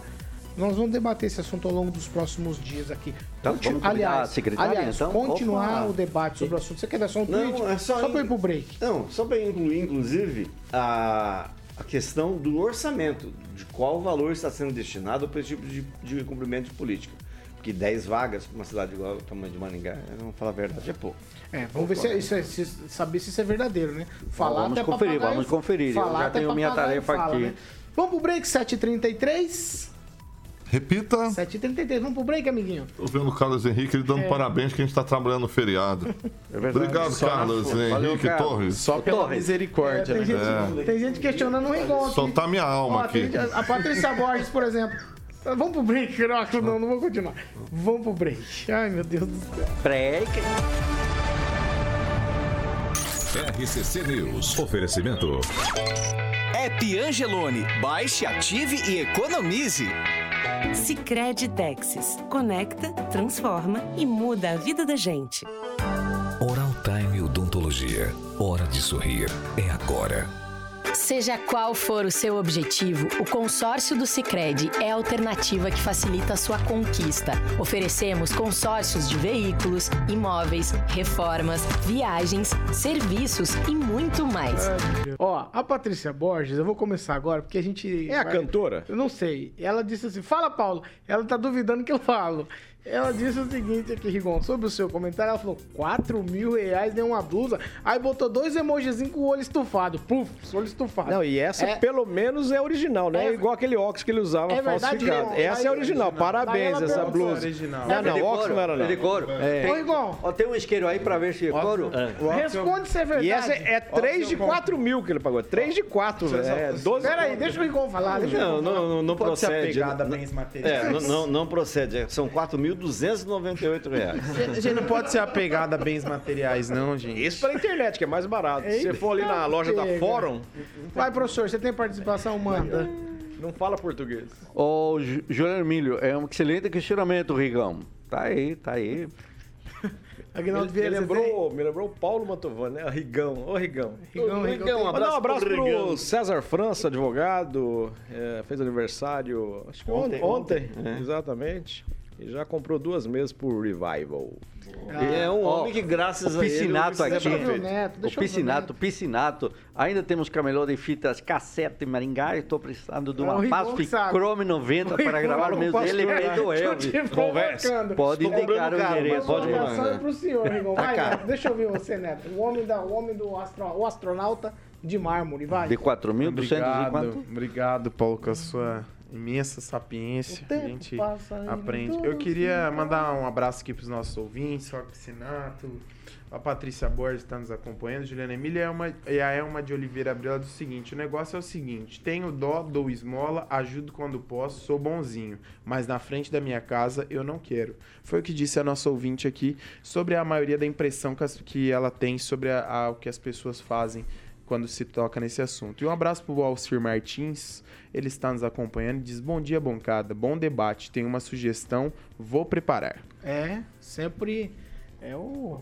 Nós vamos debater esse assunto ao longo dos próximos dias aqui. Então, Continu- aliás, aliás então? continuar o debate sobre o assunto. Você quer dar só um Não, tweet? é só só em- pra ir pro break. Não, só para incluir, inclusive, a, a questão do orçamento, de qual valor está sendo destinado para esse tipo de, de cumprimento de política. Porque 10 vagas para uma cidade igual ao tamanho de Maringá, vamos falar a verdade, é pouco. É, vamos ver se, isso é- se- saber se isso é verdadeiro, né? Falar vamos conferir, papagaio- vamos conferir. Eu Falar já até tenho minha tarefa fala, aqui. né? Vamos pro break, 7h33. Repita. 7h33, vamos pro break, amiguinho. Tô vendo o Carlos Henrique ele dando parabéns que a gente tá trabalhando no feriado. Obrigado, Só Carlos. Henrique Carlos. Torres. Só pela Torres. misericórdia, tem, né? gente, tem gente questionando o Rigon aqui. Soltar minha alma Ó, aqui. gente- a Patrícia Borges, por exemplo. Vamos pro break, não, não, não vou continuar. Vamos pro break. Ai, meu Deus do céu. Break. RCC News. Oferecimento. App Angelone. Baixe, ative e economize. Sicredi Texas. Conecta, transforma e muda a vida da gente. Oral Time Odontologia. Hora de sorrir. É agora. Seja qual for o seu objetivo, o consórcio do Sicredi é a alternativa que facilita a sua conquista. Oferecemos consórcios de veículos, imóveis, reformas, viagens, serviços e muito mais. Ó, a Patrícia Borges, eu vou começar agora, porque a gente. É a vai- cantora? Eu não sei. Ela disse assim: fala, Paulo. Ela tá duvidando que eu falo. Ela disse o seguinte aqui, Rigon, sobre o seu comentário. Ela falou: 4 mil reais nem uma blusa. Aí botou dois emojizinhos com o olho estufado. Puf, olho estufado. Não, e essa É- pelo menos é original, né? É- É igual aquele óculos que ele usava É verdade, falsificado. não. Essa é original. Daí Parabéns, essa blusa. Original. Não, não, de óculos não era é não. de couro. Ô, Rigon, Ó, tem um isqueiro aí pra ver se é couro. responde se é verdade. E essa é 3 de 4 mil que ele pagou. 3 de 4, velho. É 12 Pera aí, deixa o Rigon falar. Deixa o Não, não, não, não Pode ser procede. a Não- bens materiais. É, não, não, não procede. é- São 4.298 reais. A gente não pode ser apegado a bens materiais, não, gente. Isso pela internet, que é mais barato. Se você for ali na loja da. Fórum, Vai, professor, você tem participação? Manda. não fala português. Ô, Juliano Emílio, é um excelente questionamento, Rigão. Tá aí, tá aí. Aguinaldo Me Vieira, tem? lembrou, me lembrou o Paulo Mantovani, né? O Rigão. Ô, Rigão. Rigão, Rigão. um Mandar abraço, um abraço pro pro Rigão. César França, advogado. é, fez aniversário acho que ontem. Ontem, Ontem, é. exatamente. E já comprou duas mesas por Revival. E é um Ó, homem que, graças o a ele, piscinato o aqui. O. Neto, O o piscinato, piscinato. Ainda temos camelô de fitas cassete em Maringá. Estou precisando de É o uma Rigon Pasp. Chrome 90 O para gravar meus posso LP do Elvis. Conversa. Pode Estou indicar o endereço. mas pode mandar. é pro senhor, Rigon. Vai, caro. Neto, deixa eu ver você, Neto. O homem, da, o homem do astro, o astronauta de mármore, vai. De 4.200 e Obrigado, quanto? obrigado, Paulo, com a sua imensa sapiência. A gente aprende. Eu queria mandar um abraço aqui para os nossos ouvintes, Roque Sinato, a Patrícia Borges está nos acompanhando, Juliana Emília é uma, e a Elma de Oliveira Abreu do seguinte: o negócio é o seguinte: tenho dó, dou esmola, ajudo quando posso, sou bonzinho, mas na frente da minha casa eu não quero. Foi o que disse a nossa ouvinte aqui sobre a maioria da impressão que ela tem sobre a, a, o que as pessoas fazem quando se toca nesse assunto. E um abraço para o Alcir Martins, ele está nos acompanhando e diz: Bom dia, bancada, bom debate. Tem uma sugestão, vou preparar. É, sempre é o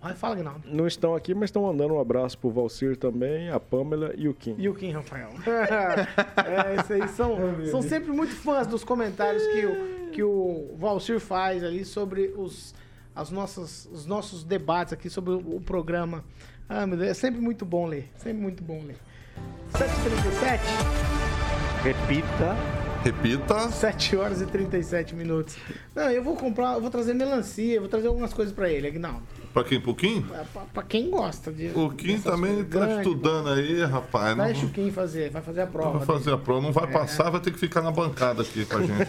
Vai, fala, Agnaldo. Não estão aqui, mas estão mandando um abraço pro Valcir também, a Pamela e o Kim. E o Kim, Rafael. é, esses aí são, são sempre muito fãs dos comentários que o, que o Valcir faz ali sobre os, as nossas, os nossos debates aqui sobre o, o programa. Ah, meu Deus, é sempre muito bom ler. Sempre muito bom ler. 7h37. Repita. Repita. 7 horas e 37 minutos. Não, eu vou comprar, eu vou trazer melancia, vou trazer algumas coisas pra ele, Agnaldo. Pra quem? Pro Kim? Pra, pra quem gosta de. O Kim também tá grande, estudando aí, rapaz. Deixa não... o Kim fazer, vai fazer a prova. Vai fazer dele. a prova, não vai é. passar, vai ter que ficar na bancada aqui com a gente.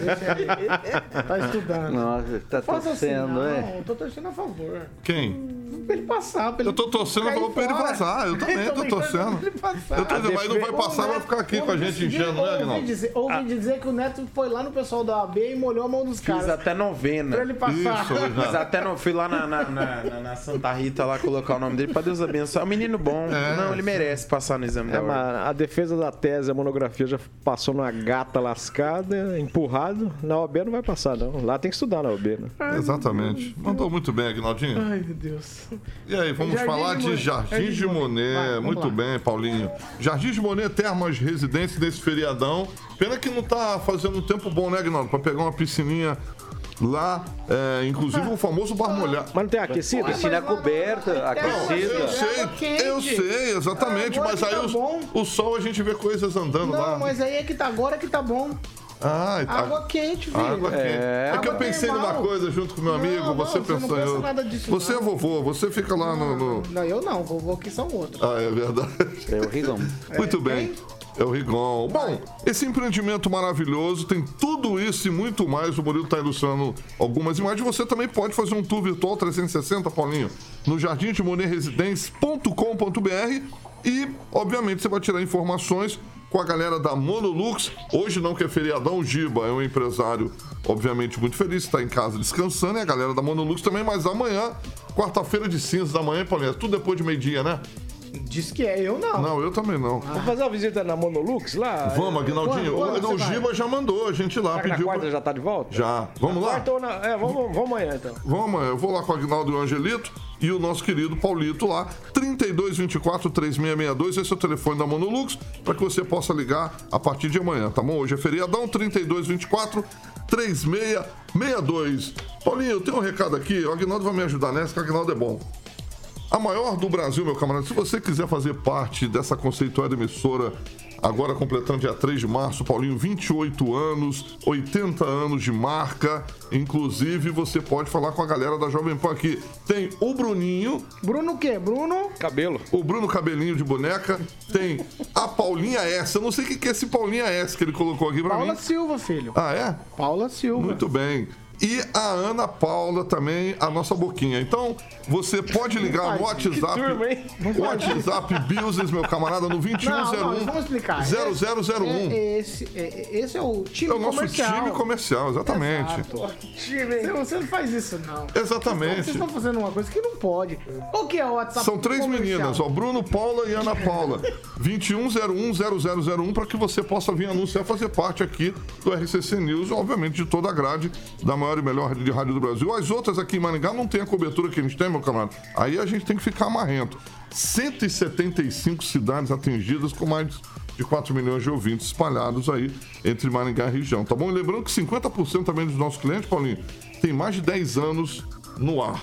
tá estudando. Nossa, tá assim, torcendo, assim, é? Não, tô torcendo a favor. Quem? Pra ele passar, pra ele Eu tô torcendo pra ele vazar. Eu também tô, tô torcendo. Ele passar. Eu tô dizendo, mas não vai passar, vai ficar aqui com a gente enchendo, né, Agnaldo? Ouvi, ouvi ah. dizer que o Neto foi lá no pessoal da AB e molhou a mão dos caras. Fiz até novena. Pra ele passar. Isso, Fiz até no, fui lá na, na, na, na Santa Rita lá colocar o nome dele pra Deus abençoar. É um menino bom. É. Não, ele merece passar no exame é, da mas A defesa da tese, a monografia já passou numa gata lascada, empurrado. Na OB não vai passar, não. Lá tem que estudar na OB, né? Ai, Exatamente. Mandou muito bem, Agnaldinho. Ai, meu Deus. E aí, vamos Jardim falar de, de Jardim de Monet. Vai, muito lá. bem, Paulinho. Jardim de Monet, termas residência desse feriadão. Pena que não tá fazendo um tempo bom, né, Agnaldo? Pra pegar uma piscininha Lá, é, inclusive o famoso bar molhado. Mas não tem aquecido? Piscina coberta, aquecida. Eu sei, eu sei, exatamente. mas aí tá o, o, sol a gente vê coisas andando não, lá. Não, mas aí é que tá agora que tá bom. Ah, tá. Água quente, filho. Água quente. É, é que eu pensei numa coisa junto com meu amigo, não, você não, pensou você não nada disso, Você não. é vovô, você fica lá no, no, Não, eu não, vovô aqui são outros. Ah, é verdade. É o Rigão. Muito é, bem. É o Rigon. Bom, esse empreendimento maravilhoso tem tudo isso e muito mais. O Murilo está ilustrando algumas imagens. Você também pode fazer um tour virtual 360, Paulinho, no jardim de Residência.com.br e, obviamente, você vai tirar informações com a galera da Monolux. Hoje não que é feriadão, o Giba é um empresário, obviamente, muito feliz, está em casa descansando, e a galera da Monolux também, mas amanhã, quarta-feira de cinzas da manhã, Paulinho, é tudo depois de meio-dia, né? Diz que é, eu não. Não, eu também não. Vamos fazer uma visita na Monolux lá? Vamos, Aguinaldinho. Quando, quando o Giba já mandou a gente lá. Será pediu na quarta pra... já tá de volta? Já. Vamos lá? Na... É, vamos, vamos amanhã então. Vamos amanhã. Eu vou lá com o Aguinaldo e o Angelito e o nosso querido Paulito lá. 3224 3662. Esse é o telefone da Monolux para que você possa ligar a partir de amanhã, tá bom? Hoje é feriadão, 3224 3662. Paulinho, eu tenho um recado aqui. O Aguinaldo vai me ajudar nessa, que o Aguinaldo é bom. A maior do Brasil, meu camarada. Se você quiser fazer parte dessa conceituada emissora, agora completando dia 3 de março, Paulinho, 28 anos, 80 anos de marca. Inclusive, você pode falar com a galera da Jovem Pan aqui. Tem o Bruninho. Bruno o quê? Bruno? Cabelo. O Bruno Cabelinho de boneca. Tem a Paulinha S. Eu não sei o que é esse Paulinha S que ele colocou aqui pra Paula mim. Paula Silva, filho. Ah, é? Paula Silva. Muito bem e a Ana Paula também, a nossa boquinha. Então, você pode ligar no WhatsApp. Turma, WhatsApp Business, meu camarada, no 2101 não, não, vamos explicar. 0001. É, esse, é, esse é o time comercial. É o nosso comercial. time comercial, exatamente. Time. Você não faz isso, não. Exatamente. Vocês estão fazendo uma coisa que não pode. O que é o WhatsApp São três comercial? meninas, ó, Bruno, Paula e Ana Paula. 2101 para que você possa vir anunciar, fazer parte aqui do RCC News, obviamente de toda a grade da maior maior e melhor de rádio do Brasil. As outras aqui em Maringá não tem a cobertura que a gente tem, meu camarada. Aí a gente tem que ficar marrento. 175 cidades atingidas com mais de 4 milhões de ouvintes espalhados aí entre Maringá e região, tá bom? E lembrando que 50% também dos nossos clientes, Paulinho, tem mais de 10 anos no ar.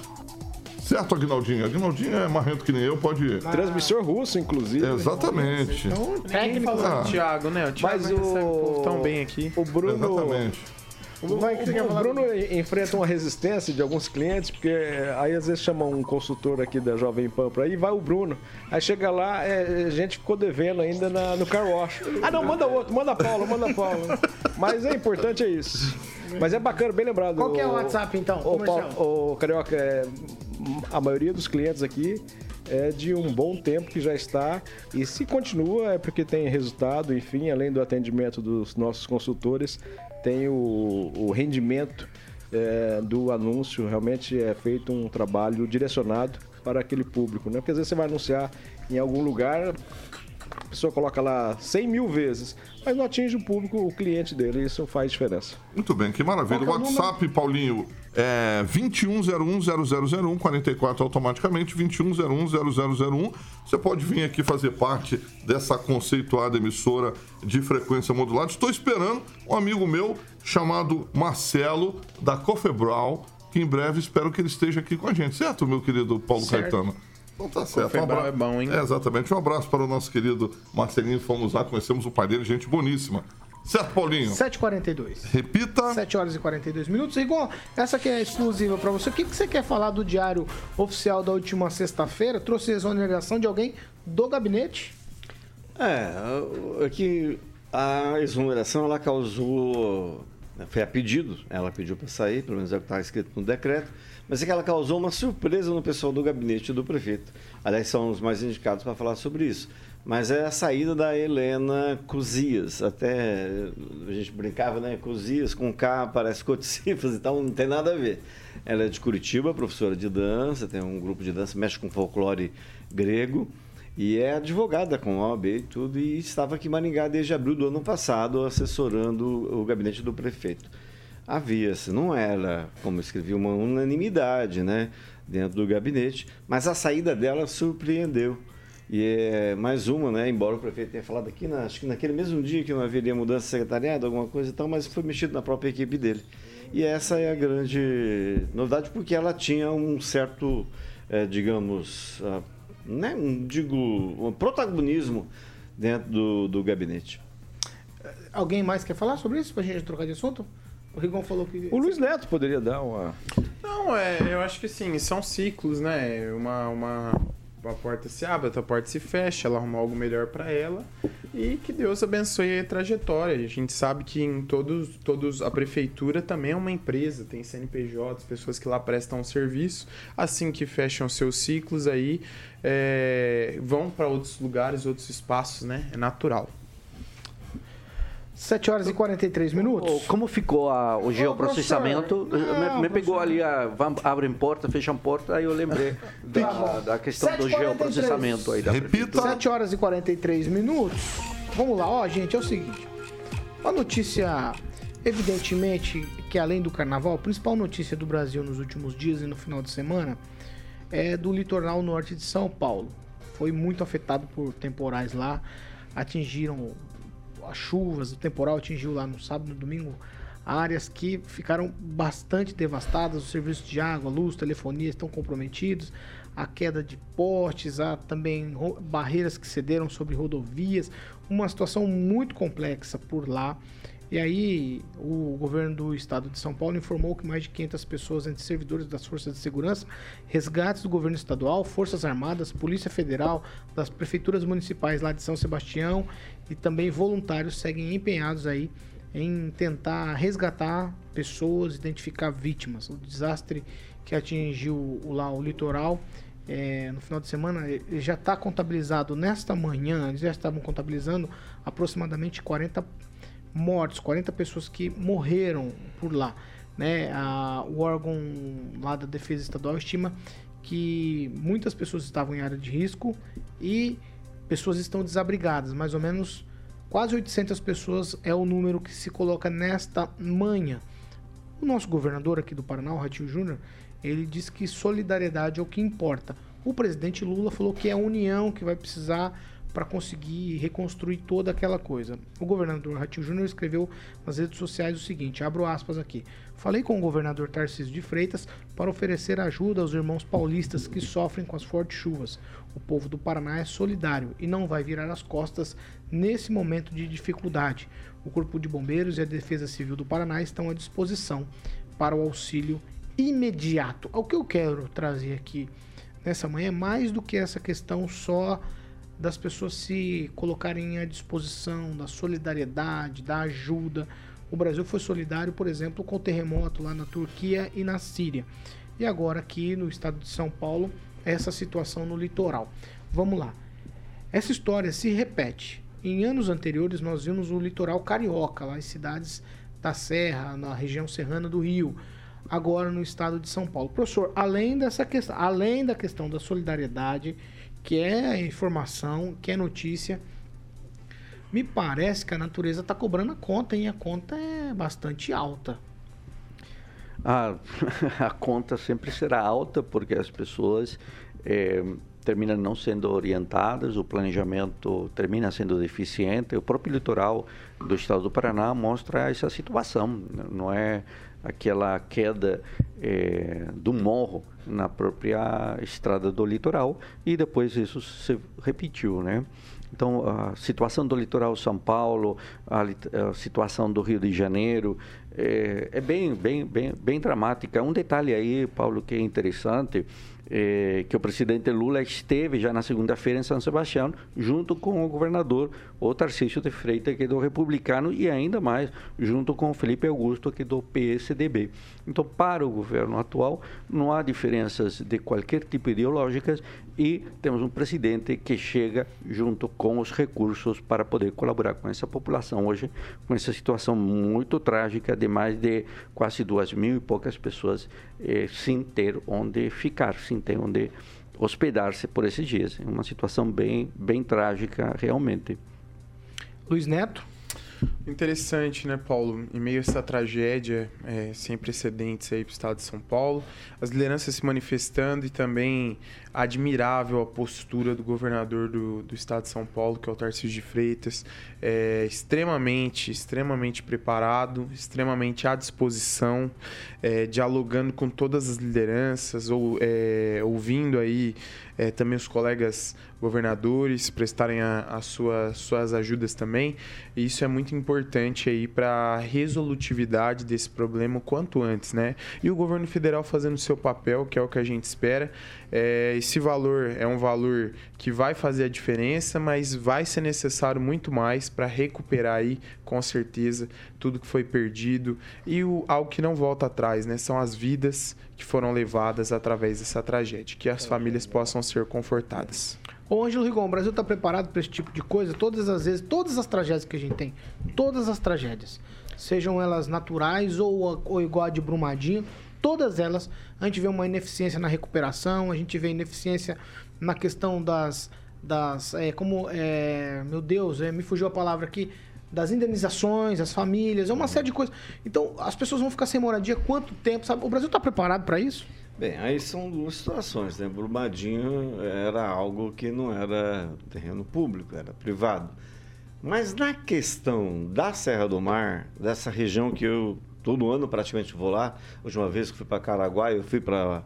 Certo, Agnaldinho? Agnaldinho é marrento que nem eu, pode. Transmissor russo, inclusive. Exatamente. Então, técnico ah. Thiago, né? O Thiago Mas o... tão bem aqui. O Bruno. Exatamente. O, Vai, o, o Bruno enfrenta uma resistência de alguns clientes, porque aí às vezes chama um consultor aqui da Jovem Pan para aí, vai o Bruno. Aí chega lá, é, a gente ficou devendo ainda na, no car wash. Ah, não, manda outro, manda Paulo, manda Paulo. Mas é importante, é isso. Mas é bacana, bem lembrado. Qual que é o WhatsApp, então? O, Paulo, o Carioca, é, a maioria dos clientes aqui é de um bom tempo que já está e se continua é porque tem resultado, enfim, além do atendimento dos nossos consultores, tem o, o rendimento é, do anúncio, realmente é feito um trabalho direcionado para aquele público, né? Porque às vezes você vai anunciar em algum lugar, a pessoa coloca lá 100 mil vezes, mas não atinge o público, o cliente dele, isso faz diferença. Muito bem, que maravilha. O WhatsApp, Paulinho, é 21010001, 44 automaticamente, 21010001. Você pode vir aqui fazer parte dessa conceituada emissora de frequência modulada. Estou esperando um amigo meu chamado Marcelo, da Cofebral, que em breve espero que ele esteja aqui com a gente, certo, meu querido Paulo certo. Caetano? Então tá certo. Um abra... é bom, hein? É, exatamente. Um abraço para o nosso querido Marcelinho. Fomos lá, conhecemos o pai dele, gente boníssima. Certo, Paulinho? 7h42. Repita. 7 horas e 42 minutos. Igual, essa aqui é exclusiva para você. O que, que você quer falar do diário oficial da última sexta-feira? Trouxe exoneração de alguém do gabinete? É, aqui a exoneração ela causou. Foi a pedido, ela pediu para sair, pelo menos é o que está escrito no decreto mas é que ela causou uma surpresa no pessoal do gabinete do prefeito. Aliás, são os mais indicados para falar sobre isso. Mas é a saída da Helena Cozias. Até a gente brincava, né? Cozias com K, parece coticifas e tal, não tem nada a ver. Ela é de Curitiba, professora de dança, tem um grupo de dança, mexe com folclore grego. E é advogada com OAB e tudo, e estava aqui em Maringá desde abril do ano passado, assessorando o gabinete do prefeito havia-se, não era, como escrevi, uma unanimidade né, dentro do gabinete, mas a saída dela surpreendeu. E é mais uma, né? Embora o prefeito tenha falado aqui, na, acho que naquele mesmo dia que não haveria mudança de secretariado, alguma coisa e tal, mas foi mexido na própria equipe dele. E essa é a grande novidade, porque ela tinha um certo, é, digamos, uh, né, um, digo, um protagonismo dentro do, do gabinete. Alguém mais quer falar sobre isso para a gente trocar de assunto? O Rigon falou que. O Luiz Neto poderia dar uma. Não, é, eu acho que sim, são ciclos, né? Uma, uma, uma porta se abre, outra porta se fecha, ela arruma algo melhor para ela e que Deus abençoe a trajetória. A gente sabe que em todos, todos a prefeitura também é uma empresa, tem CNPJs, pessoas que lá prestam serviço, assim que fecham seus ciclos aí, é, vão para outros lugares, outros espaços, né? É natural. 7 horas e 43 minutos. Como ficou a, o geoprocessamento? Não, me, me pegou ali, a, abrem porta, fecham porta, aí eu lembrei da, da questão do geoprocessamento aí da Repita. 7 horas e 43 minutos. Vamos lá, ó, gente, é o seguinte. Uma notícia, evidentemente, que além do carnaval, a principal notícia do Brasil nos últimos dias e no final de semana é do litoral norte de São Paulo. Foi muito afetado por temporais lá, atingiram as chuvas, o temporal atingiu lá no sábado e no domingo áreas que ficaram bastante devastadas, os serviços de água, luz, telefonia estão comprometidos, a queda de postes, há também barreiras que cederam sobre rodovias, uma situação muito complexa por lá. E aí, o governo do estado de São Paulo informou que mais de 500 pessoas, entre servidores das forças de segurança, resgates do governo estadual, forças armadas, polícia federal, das prefeituras municipais lá de São Sebastião e também voluntários seguem empenhados aí em tentar resgatar pessoas, identificar vítimas. O desastre que atingiu lá o litoral é, no final de semana já está contabilizado nesta manhã, eles já estavam contabilizando aproximadamente 40 mortos, 40 pessoas que morreram por lá. Né? A, o órgão lá da Defesa Estadual estima que muitas pessoas estavam em área de risco e pessoas estão desabrigadas. Mais ou menos quase 800 pessoas é o número que se coloca nesta manhã. O nosso governador aqui do Paraná, o Ratinho Júnior, ele diz que solidariedade é o que importa. O presidente Lula falou que é a união que vai precisar para conseguir reconstruir toda aquela coisa. O governador Ratinho Júnior escreveu nas redes sociais o seguinte, abro aspas aqui. Falei com o governador Tarcísio de Freitas para oferecer ajuda aos irmãos paulistas que sofrem com as fortes chuvas. O povo do Paraná é solidário e não vai virar as costas nesse momento de dificuldade. O Corpo de Bombeiros e a Defesa Civil do Paraná estão à disposição para o auxílio imediato. O que eu quero trazer aqui nessa manhã é mais do que essa questão só das pessoas se colocarem à disposição da solidariedade, da ajuda. O Brasil foi solidário, por exemplo, com o terremoto lá na Turquia e na Síria. E agora aqui no estado de São Paulo, essa situação no litoral. Vamos lá. Essa história se repete. Em anos anteriores nós vimos o litoral carioca, lá em cidades da Serra, na região serrana do Rio, agora no estado de São Paulo. Professor, além dessa questão, além da questão da solidariedade, que é informação, que é notícia. Me parece que a natureza está cobrando a conta, e a conta é bastante alta. A, a conta sempre será alta porque as pessoas é, terminam não sendo orientadas, o planejamento termina sendo deficiente. O próprio litoral do estado do Paraná mostra essa situação. Não é aquela queda é, do morro na própria estrada do litoral e depois isso se repetiu, né? Então, a situação do litoral São Paulo, a, a situação do Rio de Janeiro é, é, bem, bem, bem, bem dramática. Um detalhe aí, Paulo, que é interessante, é, que o presidente Lula esteve já na segunda-feira em São Sebastião, junto com o governador, o Tarcísio de Freitas, que é do Republicano, e ainda mais junto com o Felipe Augusto, que é do PSDB. Então, para o governo atual, não há diferenças de qualquer tipo ideológicas e temos um presidente que chega junto com os recursos para poder colaborar com essa população hoje, com essa situação muito trágica de mais de quase duas mil e poucas pessoas eh, sem ter onde ficar, sem ter onde hospedar-se por esses dias. É uma situação bem, bem trágica realmente. Luiz Neto. Interessante, né, Paulo? Em meio a essa tragédia é, sem precedentes aí para o estado de São Paulo, as lideranças se manifestando e também admirável a postura do governador do, do estado de São Paulo, que é o Tarcísio de Freitas, é, extremamente, extremamente preparado, extremamente à disposição, é, dialogando com todas as lideranças, ou é, ouvindo aí é, também os colegas governadores prestarem as sua, suas ajudas também. E isso é muito importante aí para a resolutividade desse problema o quanto antes, né? E o governo federal fazendo o seu papel, que é o que a gente espera. É, esse valor é um valor que vai fazer a diferença, mas vai ser necessário muito mais para recuperar aí, com certeza, tudo que foi perdido e o, algo que não volta atrás, né? São as vidas que foram levadas através dessa tragédia, que as famílias possam ser confortadas. Ô, Ângelo Rigon, o Brasil está preparado para esse tipo de coisa? Todas as vezes, todas as tragédias que a gente tem, todas as tragédias, sejam elas naturais ou, ou igual a de Brumadinho, todas elas, a gente vê uma ineficiência na recuperação, a gente vê ineficiência na questão das. das é, como. É, meu Deus, é, me fugiu a palavra aqui. Das indenizações, as famílias, é uma série de coisas. Então, as pessoas vão ficar sem moradia quanto tempo, sabe? O Brasil está preparado para isso? Bem, aí são duas situações, né? Brumadinho era algo que não era terreno público, era privado. Mas na questão da Serra do Mar, dessa região que eu todo ano praticamente vou lá. A última vez que fui para Caraguá, eu fui para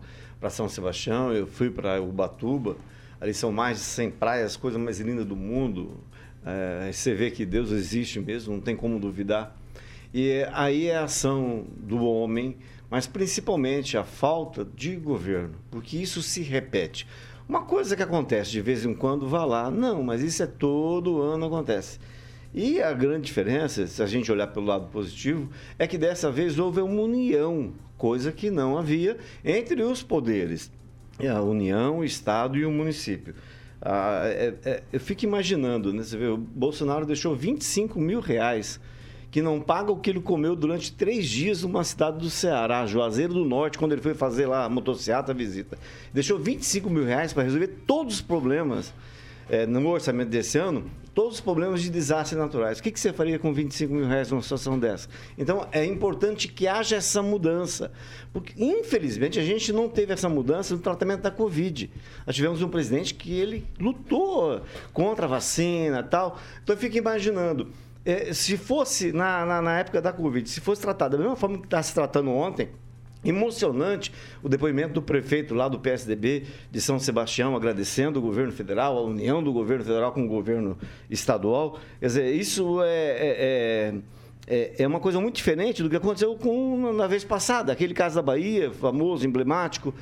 São Sebastião, eu fui para Ubatuba. Ali são mais de 100 praias, coisa mais linda do mundo. É, você vê que Deus existe mesmo, não tem como duvidar. E aí é a ação do homem, mas principalmente a falta de governo, porque isso se repete. Uma coisa que acontece de vez em quando, vá lá. Não, mas isso é todo ano acontece. E a grande diferença, se a gente olhar pelo lado positivo, é que dessa vez houve uma união, coisa que não havia entre os poderes. A União, o Estado e o município. Ah, é, é, eu fico imaginando, né? Você vê, o Bolsonaro deixou 25 mil reais que não paga o que ele comeu durante três dias numa cidade do Ceará, Juazeiro do Norte, quando ele foi fazer lá a motocicleta visita. Deixou 25 mil reais para resolver todos os problemas é, no orçamento desse ano todos os problemas de desastres naturais. O que, que você faria com 25 mil reais numa situação dessa? Então, é importante que haja essa mudança. Porque, infelizmente, a gente não teve essa mudança no tratamento da Covid. Nós tivemos um presidente que ele lutou contra a vacina e tal. Então, eu fico imaginando, é, se fosse, na, na, na época da Covid, se fosse tratado da mesma forma que está se tratando ontem, Emocionante o depoimento do prefeito lá do PSDB de São Sebastião, agradecendo o governo federal, a união do governo federal com o governo estadual. Quer dizer, isso é, é, é, é uma coisa muito diferente do que aconteceu com, na vez passada, aquele caso da Bahia, famoso, emblemático.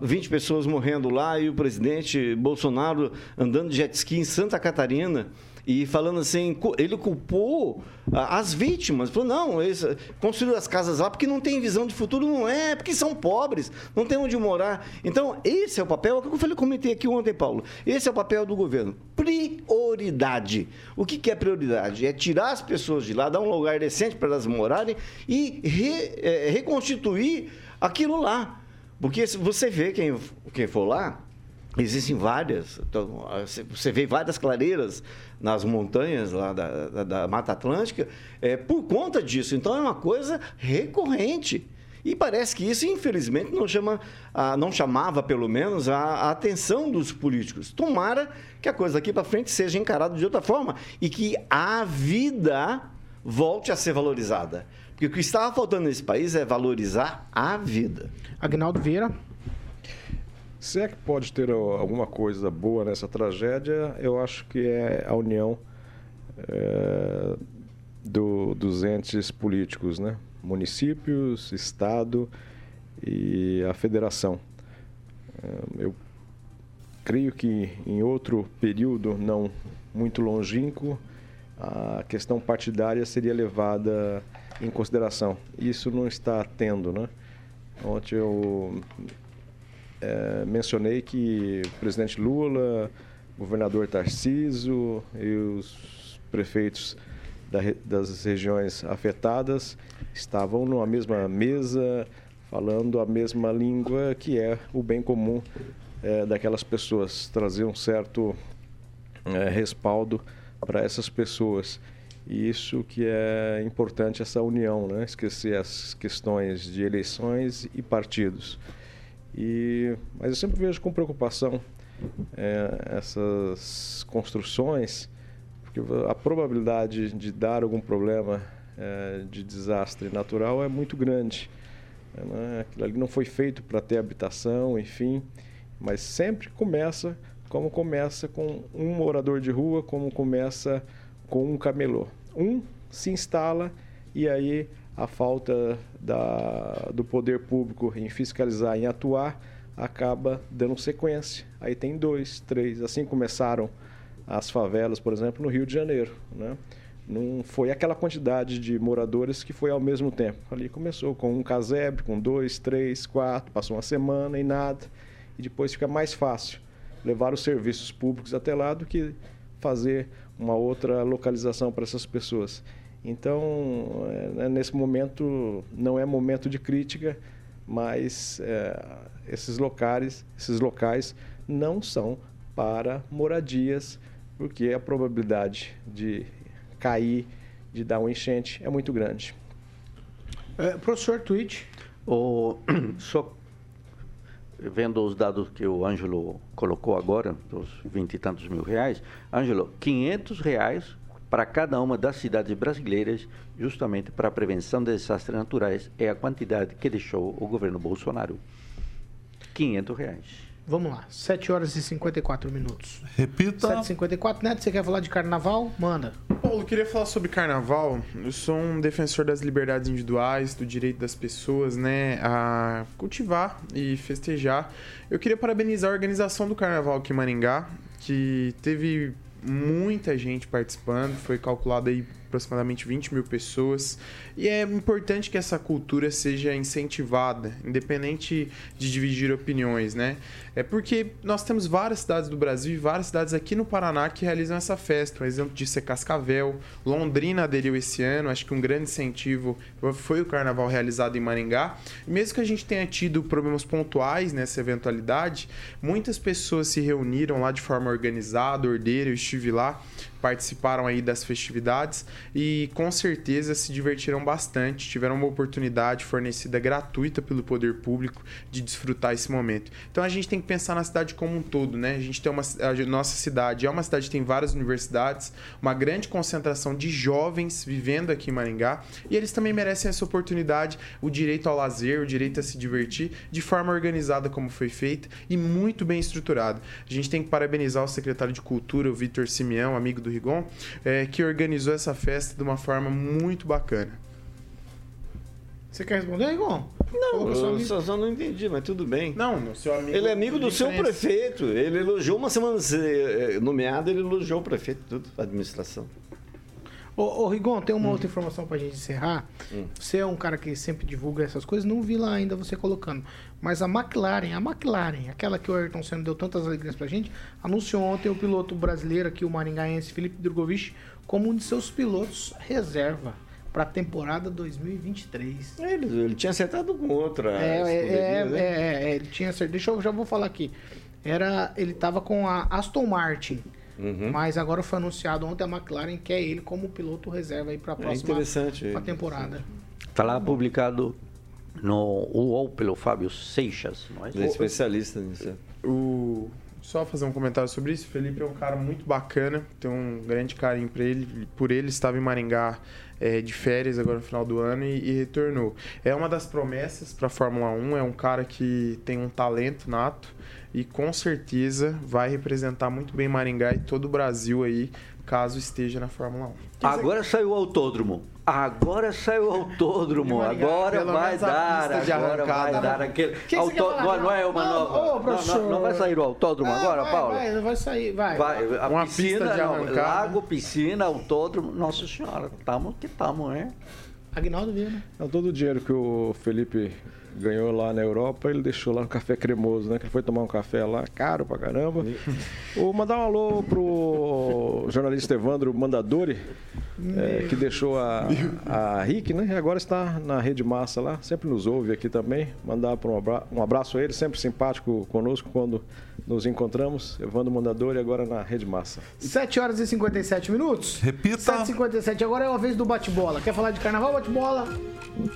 20 pessoas morrendo lá e o presidente Bolsonaro andando de jet ski em Santa Catarina e falando assim, ele culpou as vítimas. Falou, não, eles construíram as casas lá porque não tem visão de futuro. Não é, porque são pobres, não tem onde morar. Então, esse é o papel, é o que eu falei, comentei aqui ontem, Paulo. Esse é o papel do governo. Prioridade. O que, é prioridade? É tirar as pessoas de lá, dar um lugar decente para elas morarem e re, é, reconstituir aquilo lá. Porque você vê quem, quem for lá, Existem várias, então, você vê várias clareiras nas montanhas lá da, da, da Mata Atlântica é, por conta disso. Então é uma coisa recorrente. E parece que isso, infelizmente, não, chama, não chamava, pelo menos, a, a atenção dos políticos. Tomara que a coisa daqui para frente seja encarada de outra forma e que a vida volte a ser valorizada. Porque o que estava faltando nesse país é valorizar a vida. Agnaldo Vieira. Se é que pode ter alguma coisa boa nessa tragédia, eu acho que é a união é, do, dos entes políticos, né? municípios, Estado e a federação. É, eu creio que em outro período, não muito longínquo, a questão partidária seria levada em consideração. Isso não está tendo, né? Ontem eu é, mencionei que o presidente Lula, o governador Tarciso e os prefeitos da, das regiões afetadas estavam numa mesma mesa, falando a mesma língua que é o bem comum é, daquelas pessoas, trazer um certo é, respaldo para essas pessoas. E isso que é importante, essa união, né? esquecer as questões de eleições e partidos. E, mas eu sempre vejo com preocupação é, essas construções, porque a probabilidade de dar algum problema é, de desastre natural é muito grande. Né? Aquilo ali não foi feito para ter habitação, enfim, mas sempre começa como começa com um morador de rua, como começa com um camelô. Um se instala e aí a falta da, do poder público em fiscalizar, em atuar, acaba dando sequência. Aí tem dois, três. Assim começaram as favelas, por exemplo, no Rio de Janeiro. Né? Não foi aquela quantidade de moradores que foi ao mesmo tempo. Ali começou com um casebre, com dois, três, quatro, passou uma semana e nada. E depois fica mais fácil levar os serviços públicos até lá do que fazer uma outra localização para essas pessoas. Então, é, nesse momento, não é momento de crítica, mas é, esses locais, esses locais não são para moradias, porque a probabilidade de cair, de dar um enchente é muito grande. É, professor Twitch. O, só vendo os dados que o Ângelo colocou agora, dos vinte e tantos mil reais, Ângelo, 500 reais para cada uma das cidades brasileiras, justamente para a prevenção de desastres naturais, é a quantidade que deixou o governo Bolsonaro. 500 reais. Vamos lá, 7 horas e 54 minutos. Repita. 7h54. Neto, você quer falar de carnaval? Manda. Paulo, eu queria falar sobre carnaval. Eu sou um defensor das liberdades individuais, do direito das pessoas, né, a cultivar e festejar. Eu queria parabenizar a organização do carnaval aqui em Maringá, que teve muita gente participando, foi calculado aí aproximadamente 20 mil pessoas. E é importante que essa cultura seja incentivada, independente de dividir opiniões, né? É porque nós temos várias cidades do Brasil e várias cidades aqui no Paraná que realizam essa festa. Um exemplo disso é Cascavel. Londrina aderiu esse ano. Acho que um grande incentivo foi o carnaval realizado em Maringá. Mesmo que a gente tenha tido problemas pontuais nessa eventualidade, muitas pessoas se reuniram lá de forma organizada, ordeira. Eu estive lá participaram aí das festividades e com certeza se divertiram bastante, tiveram uma oportunidade fornecida gratuita pelo poder público de desfrutar esse momento. Então a gente tem que pensar na cidade como um todo, né? A gente tem uma a nossa cidade é uma cidade que tem várias universidades, uma grande concentração de jovens vivendo aqui em Maringá e eles também merecem essa oportunidade, o direito ao lazer, o direito a se divertir de forma organizada como foi feita e muito bem estruturada. A gente tem que parabenizar o secretário de Cultura, o Vitor Simeão, amigo do Rigon, é, que organizou essa festa de uma forma muito bacana. Você quer responder, Rigon? Não, eu só, só, não entendi, mas tudo bem. Não, no seu amigo. Ele é amigo do seu prefeito. Ele elogiou uma semana eh, nomeado, ele elogiou o prefeito, tudo, a administração. Ô, ô Rigon, tem uma hum. outra informação pra gente encerrar. Hum. Você é um cara que sempre divulga essas coisas, não vi lá ainda você colocando. Mas a McLaren, a McLaren, aquela que o Ayrton Senna deu tantas alegrias pra gente, anunciou ontem o piloto brasileiro aqui, o maringaense Felipe Drogovic, como um de seus pilotos reserva para a temporada 2023. Ele, ele, tinha acertado com outra. É, é, é, né? é, é, ele tinha acertado. Deixa eu já vou falar aqui. Era, ele estava com a Aston Martin. Uhum. Mas agora foi anunciado ontem a McLaren que é ele como piloto reserva aí para a é próxima é temporada. Está lá publicado no UOL pelo Fábio Seixas, não é? Ele é especialista nisso. O só fazer um comentário sobre isso. O Felipe é um cara muito bacana, tem um grande carinho por ele. Por ele estava em Maringá é, de férias agora no final do ano e, e retornou. É uma das promessas para a Fórmula 1. É um cara que tem um talento nato e com certeza vai representar muito bem Maringá e todo o Brasil aí, caso esteja na Fórmula 1. Agora saiu o autódromo. Agora saiu o autódromo. Agora vai dar. Agora vai dar aquele. Que Auto... não, não é uma nova. Não, não, não, vai sair o autódromo ah, agora, vai, Paulo? Vai, não vai sair. Vai. vai a uma piscina, pista de arrancada. lago, piscina, autódromo. Nossa senhora, estamos que estamos, hein? Agnaldo Viana. Todo o dinheiro que o Felipe ganhou lá na Europa, ele deixou lá no Café Cremoso, né? Que ele foi tomar um café lá, caro pra caramba. Vou mandar um alô pro jornalista Evandro Mandadori, é, que deixou a, a Rick, né? E agora está na Rede Massa lá, sempre nos ouve aqui também. Mandar um abraço, um abraço a ele, sempre simpático conosco quando nos encontramos. Evandro Mandadori, agora na Rede Massa. 7 horas e 57 minutos. Repita. 7 e 57 agora é a vez do bate-bola. Quer falar de carnaval, bate-bola?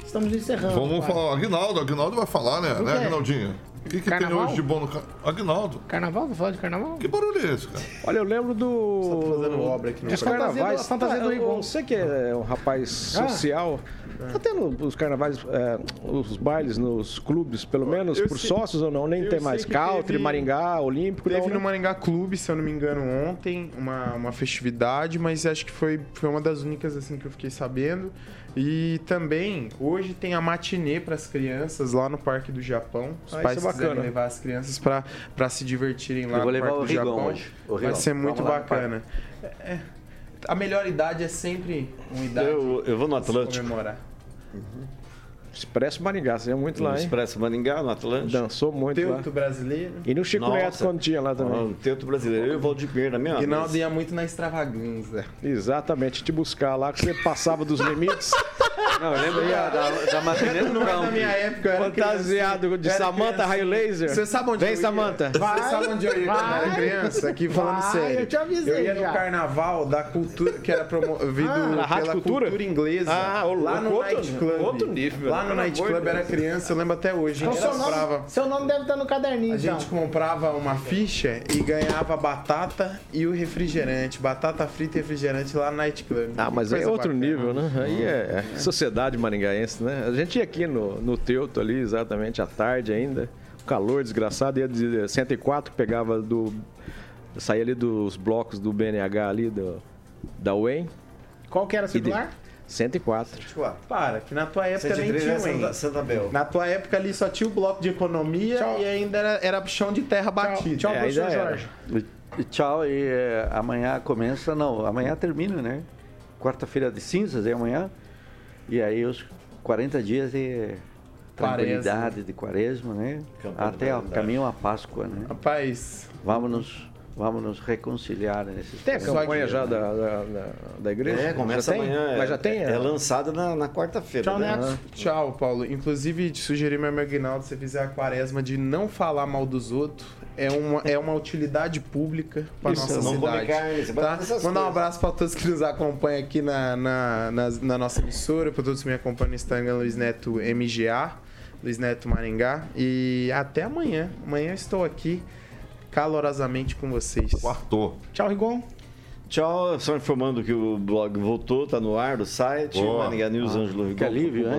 Estamos encerrando. Vamos falar, Aguinaldo, Aguinaldo vai falar, né? Né, Aguinaldinho? O que, que tem hoje de bom no carnaval? Aguinaldo. Carnaval? Vai falar de carnaval? Que barulho é esse, cara? Olha, eu lembro do. Você tá fazendo obra aqui no Os carnavais. A fantasia do Rigon. Você que é um rapaz ah. social. Ah. Tá tendo os carnavais, é, os bailes nos clubes, pelo menos eu por sei, sócios ou não? Nem tem mais country, teve, Maringá, Olímpico. Teve não, no né? Maringá Clube, se eu não me engano, ontem, uma, uma festividade, mas acho que foi, foi uma das únicas assim que eu fiquei sabendo. E também, hoje tem a matinê para as crianças lá no Parque do Japão. Os ah, pais é levar as crianças para se divertirem lá no Parque do o Japão. Hoje. Vai ser muito bacana. É, é, a melhor idade é sempre uma idade. Eu, eu vou no Atlântico. Comemorar. Uhum. Expresso Maringá, você ia muito lá, hein? Expresso Maringá, no Atlântico. Dançou muito Teuto lá. Teuto brasileiro. E no Chico. Neto, quando tinha lá também. O Teuto brasileiro, eu vou de na minha Rinaldo ia muito na extravagância. Exatamente, te buscar lá, que você passava dos limites. Não, eu lembro da, da, da matinê do na minha época, eu era Fantasiado de Samanta Raio Laser. Você sabe onde Vem, eu ia? Samanta. Você sabe onde eu ia quando era criança? Aqui falando Vai, sério. eu te avisei Eu ia já. no carnaval da cultura, que era promovido Ah, pela cultura? cultura inglesa. Ah, o lá no outro- Night Club. outro nível, Lá no pelo Night amor Club de era criança, eu lembro até hoje. A Então, gente seu, comprava... nome, seu nome deve estar no caderninho, A gente então. comprava uma ficha e ganhava batata e o refrigerante. Batata frita e refrigerante lá no Night Club. Ah, mas é Coisa outro bacana. nível, né? Aí é sociedade maringaense, né? A gente ia aqui no, no Teuto ali, exatamente, à tarde ainda. Calor desgraçado, ia de 104, pegava do... Saía ali dos blocos do BNH ali, do, da UEM. Qual que era o celular? 104. Para, que na tua época nem tinha o Santa, EM. Santa Bel. Na tua época ali só tinha o bloco de economia Tchau. e ainda era, era chão de terra batido. Tchau, É, professor. Jorge. E Tchau, e é, amanhã começa, não, amanhã termina, né? quarta-feira de cinzas, é amanhã. E aí os 40 dias de tranquilidade, de quaresma, né? Até o caminho à Páscoa, né? Rapaz. Vamos nos, vamos nos reconciliar nesses Tem a campanha já da, da, da, da igreja? É, começa já amanhã. Tem? Mas já tem? É, é lançada na, na quarta-feira. Tchau, né? Neto. Tchau, Paulo. Inclusive, te sugeri, meu amigo Aguinaldo, se você fizer a quaresma de não falar mal dos outros, é uma, é uma utilidade pública para nossa não cidade. Carne, tá? Mandar um abraço para todos que nos acompanham aqui na, na, na, na nossa emissora, para todos que me acompanham no Instagram, Luiz Neto MGA, Luiz Neto Maringá. E até amanhã. Amanhã eu estou aqui calorosamente com vocês. Quartou. Tchau, Rigon. Tchau, só informando que o blog voltou, tá no ar do site. Maringá News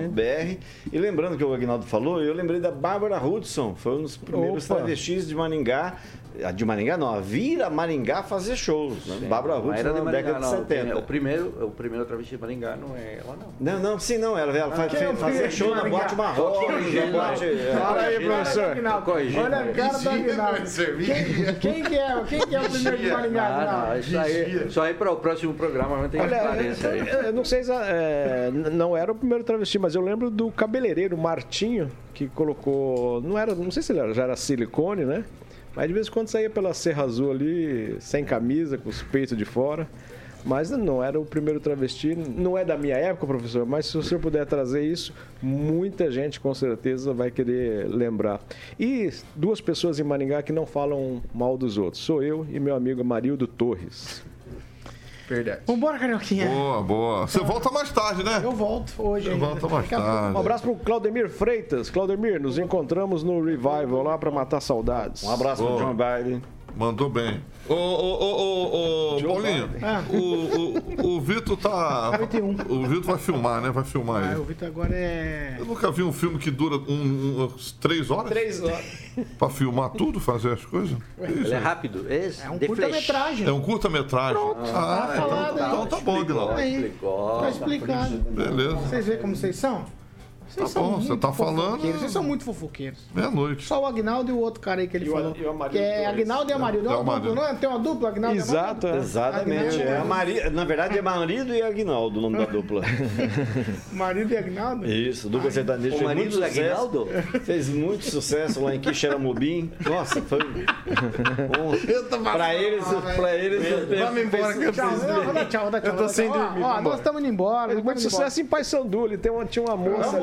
Ah? BR. E lembrando que o Agnaldo falou, eu lembrei da Bárbara Hudson, foi um dos primeiros Opa. travestis de Maringá. A de Maringá não, a Vira Maringá fazer shows. Né? Bárbara Não Hudson era de na década Maringá, de não. Tem- 70. O primeiro, o primeiro travesti de Maringá não é ela, não. Não, não, sim, não. Ela, ela faz, quem é fazia show de na boate marrom, boate... é, Fala aí, professor. Olha a cara do Aguinaldo. Quem, quem que é? Quem que é o primeiro de Maringá, Ah, não, isso aí, só aí para o próximo programa vai ter esclarecer aí. eu não sei se é, não era o primeiro travesti, mas eu lembro do cabeleireiro Martinho, que colocou. Não era, não sei se ele era- já era silicone, né? Mas de vez em quando saía pela Serra Azul ali, sem camisa, com os peitos de fora. Mas não era o primeiro travesti, não é da minha época, professor, mas se o senhor puder trazer isso, muita gente com certeza vai querer lembrar. E duas pessoas em Maringá que não falam mal dos outros, sou eu e meu amigo Marildo Torres. Verdade. Vambora, Carioquinha. Boa, boa. Você volta mais tarde, né? Eu volto hoje ainda. volta mais tarde. Um abraço pro Claudemir Freitas. Claudemir, nos encontramos no Revival lá pra matar saudades. Um abraço pro Boa. John Biden. Mandou bem. Ô, ô, ô, ô, ô, Paulinho, Ah. o, o, o Vitor tá. 41. O Vitor vai filmar, né? Vai filmar Ah, aí. o Vitor agora é. Eu nunca vi um filme que dura um, um, umas três horas Três horas. pra filmar tudo, fazer as coisas. Ele é rápido. Esse, É um curta-metragem. É um curta-metragem. Ah, Tá então, então tá bom, Guilherme. Aí. Explicou. Tá explicado. Beleza. Vocês veem como vocês são? Vocês Tá bom, você tá falando- Vocês são muito fofoqueiros. Meia-noite. Só o Agnaldo e o outro cara aí que ele E o- falou. e o Amarildo que é. Agnaldo e Amarildo. É o É uma dupla, não é? Tem uma dupla, Agnaldo e Exato, é. Exatamente. É a Mari... Na verdade, é marido e Aguinaldo o nome da dupla. Marido e Agnaldo? Isso, dupla sertaneja. O marido muito do sucesso. Aguinaldo? Fez muito sucesso lá em Quixeramobim. Nossa, foi. Eu tô Pra eles, pra eles. Vamos embora que eu Tchau, preciso tchau, tchau. Eu tô sem tchau. dormir. Nós estamos indo embora. Muito sucesso em Paysandu. Ele tinha uma moça.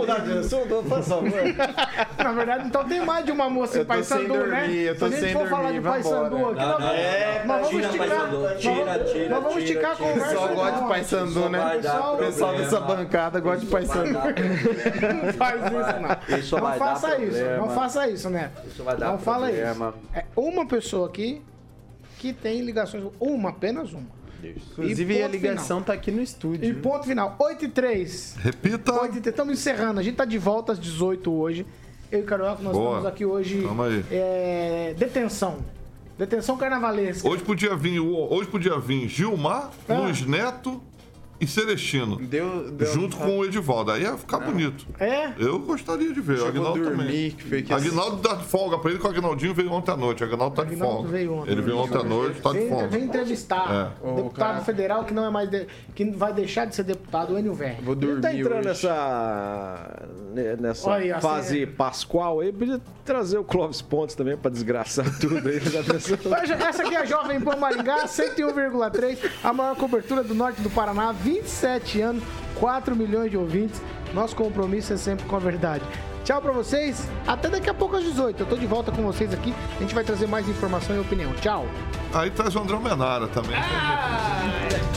Faz favor. Na verdade, então tem mais de uma moça em Paysandu, né? eu tô Se a gente sem for falar de Paysandu aqui, Não, nós não, é, nós vamos esticar. Nós tira, vamos- tira, Nós vamos tira, esticar a tira. O conversa. pessoal gosta de. Paysandu, né? O pessoal dessa bancada gosta de Paysandu. Não faz isso, não. Não faça isso, não faça isso, né? Isso vai dar não fala isso. É uma pessoa aqui que tem ligações. Uma, apenas uma. Inclusive, E a ligação tá aqui no estúdio. E ponto final. 8 e 3. Repita. 8 e 3. Estamos encerrando. A gente tá de volta às 18 hoje. Eu e o Carioca, nós Boa. estamos aqui hoje. Tamo aí. É, detenção. Detenção carnavalesca. Hoje podia vir, hoje podia vir Gilmar, Ah. Luiz Neto e Celestino. Deu, deu Junto com o Edivaldo. Aí ia ficar bonito. É? Eu gostaria de ver. O Chegou a Agnaldo dormir, também. que foi que Agnaldo dá folga pra ele, que o Agnaldinho veio ontem à noite. O Agnaldo tá de Agnaldo folga. veio ontem. Ele veio ontem à noite, tá de Vem, folga. vem entrevistar É. o deputado cara. federal que não é mais. de- que vai deixar de ser deputado, o Enio Velho. Vou Ele dormir tá entrando hoje. nessa, nessa Olha assim, fase é. pascual aí, podia trazer o Clóvis Pontes também pra desgraçar tudo aí. Essa aqui é a Jovem Pan Maringá, 101,3, a maior cobertura do norte do Paraná, 27 anos, 4 milhões de ouvintes. Nosso compromisso é sempre com a verdade. Tchau pra vocês, até daqui a pouco às 18. Eu tô de volta com vocês aqui. A gente vai trazer mais informação e opinião. Tchau. Aí traz o André Menara também. Ah!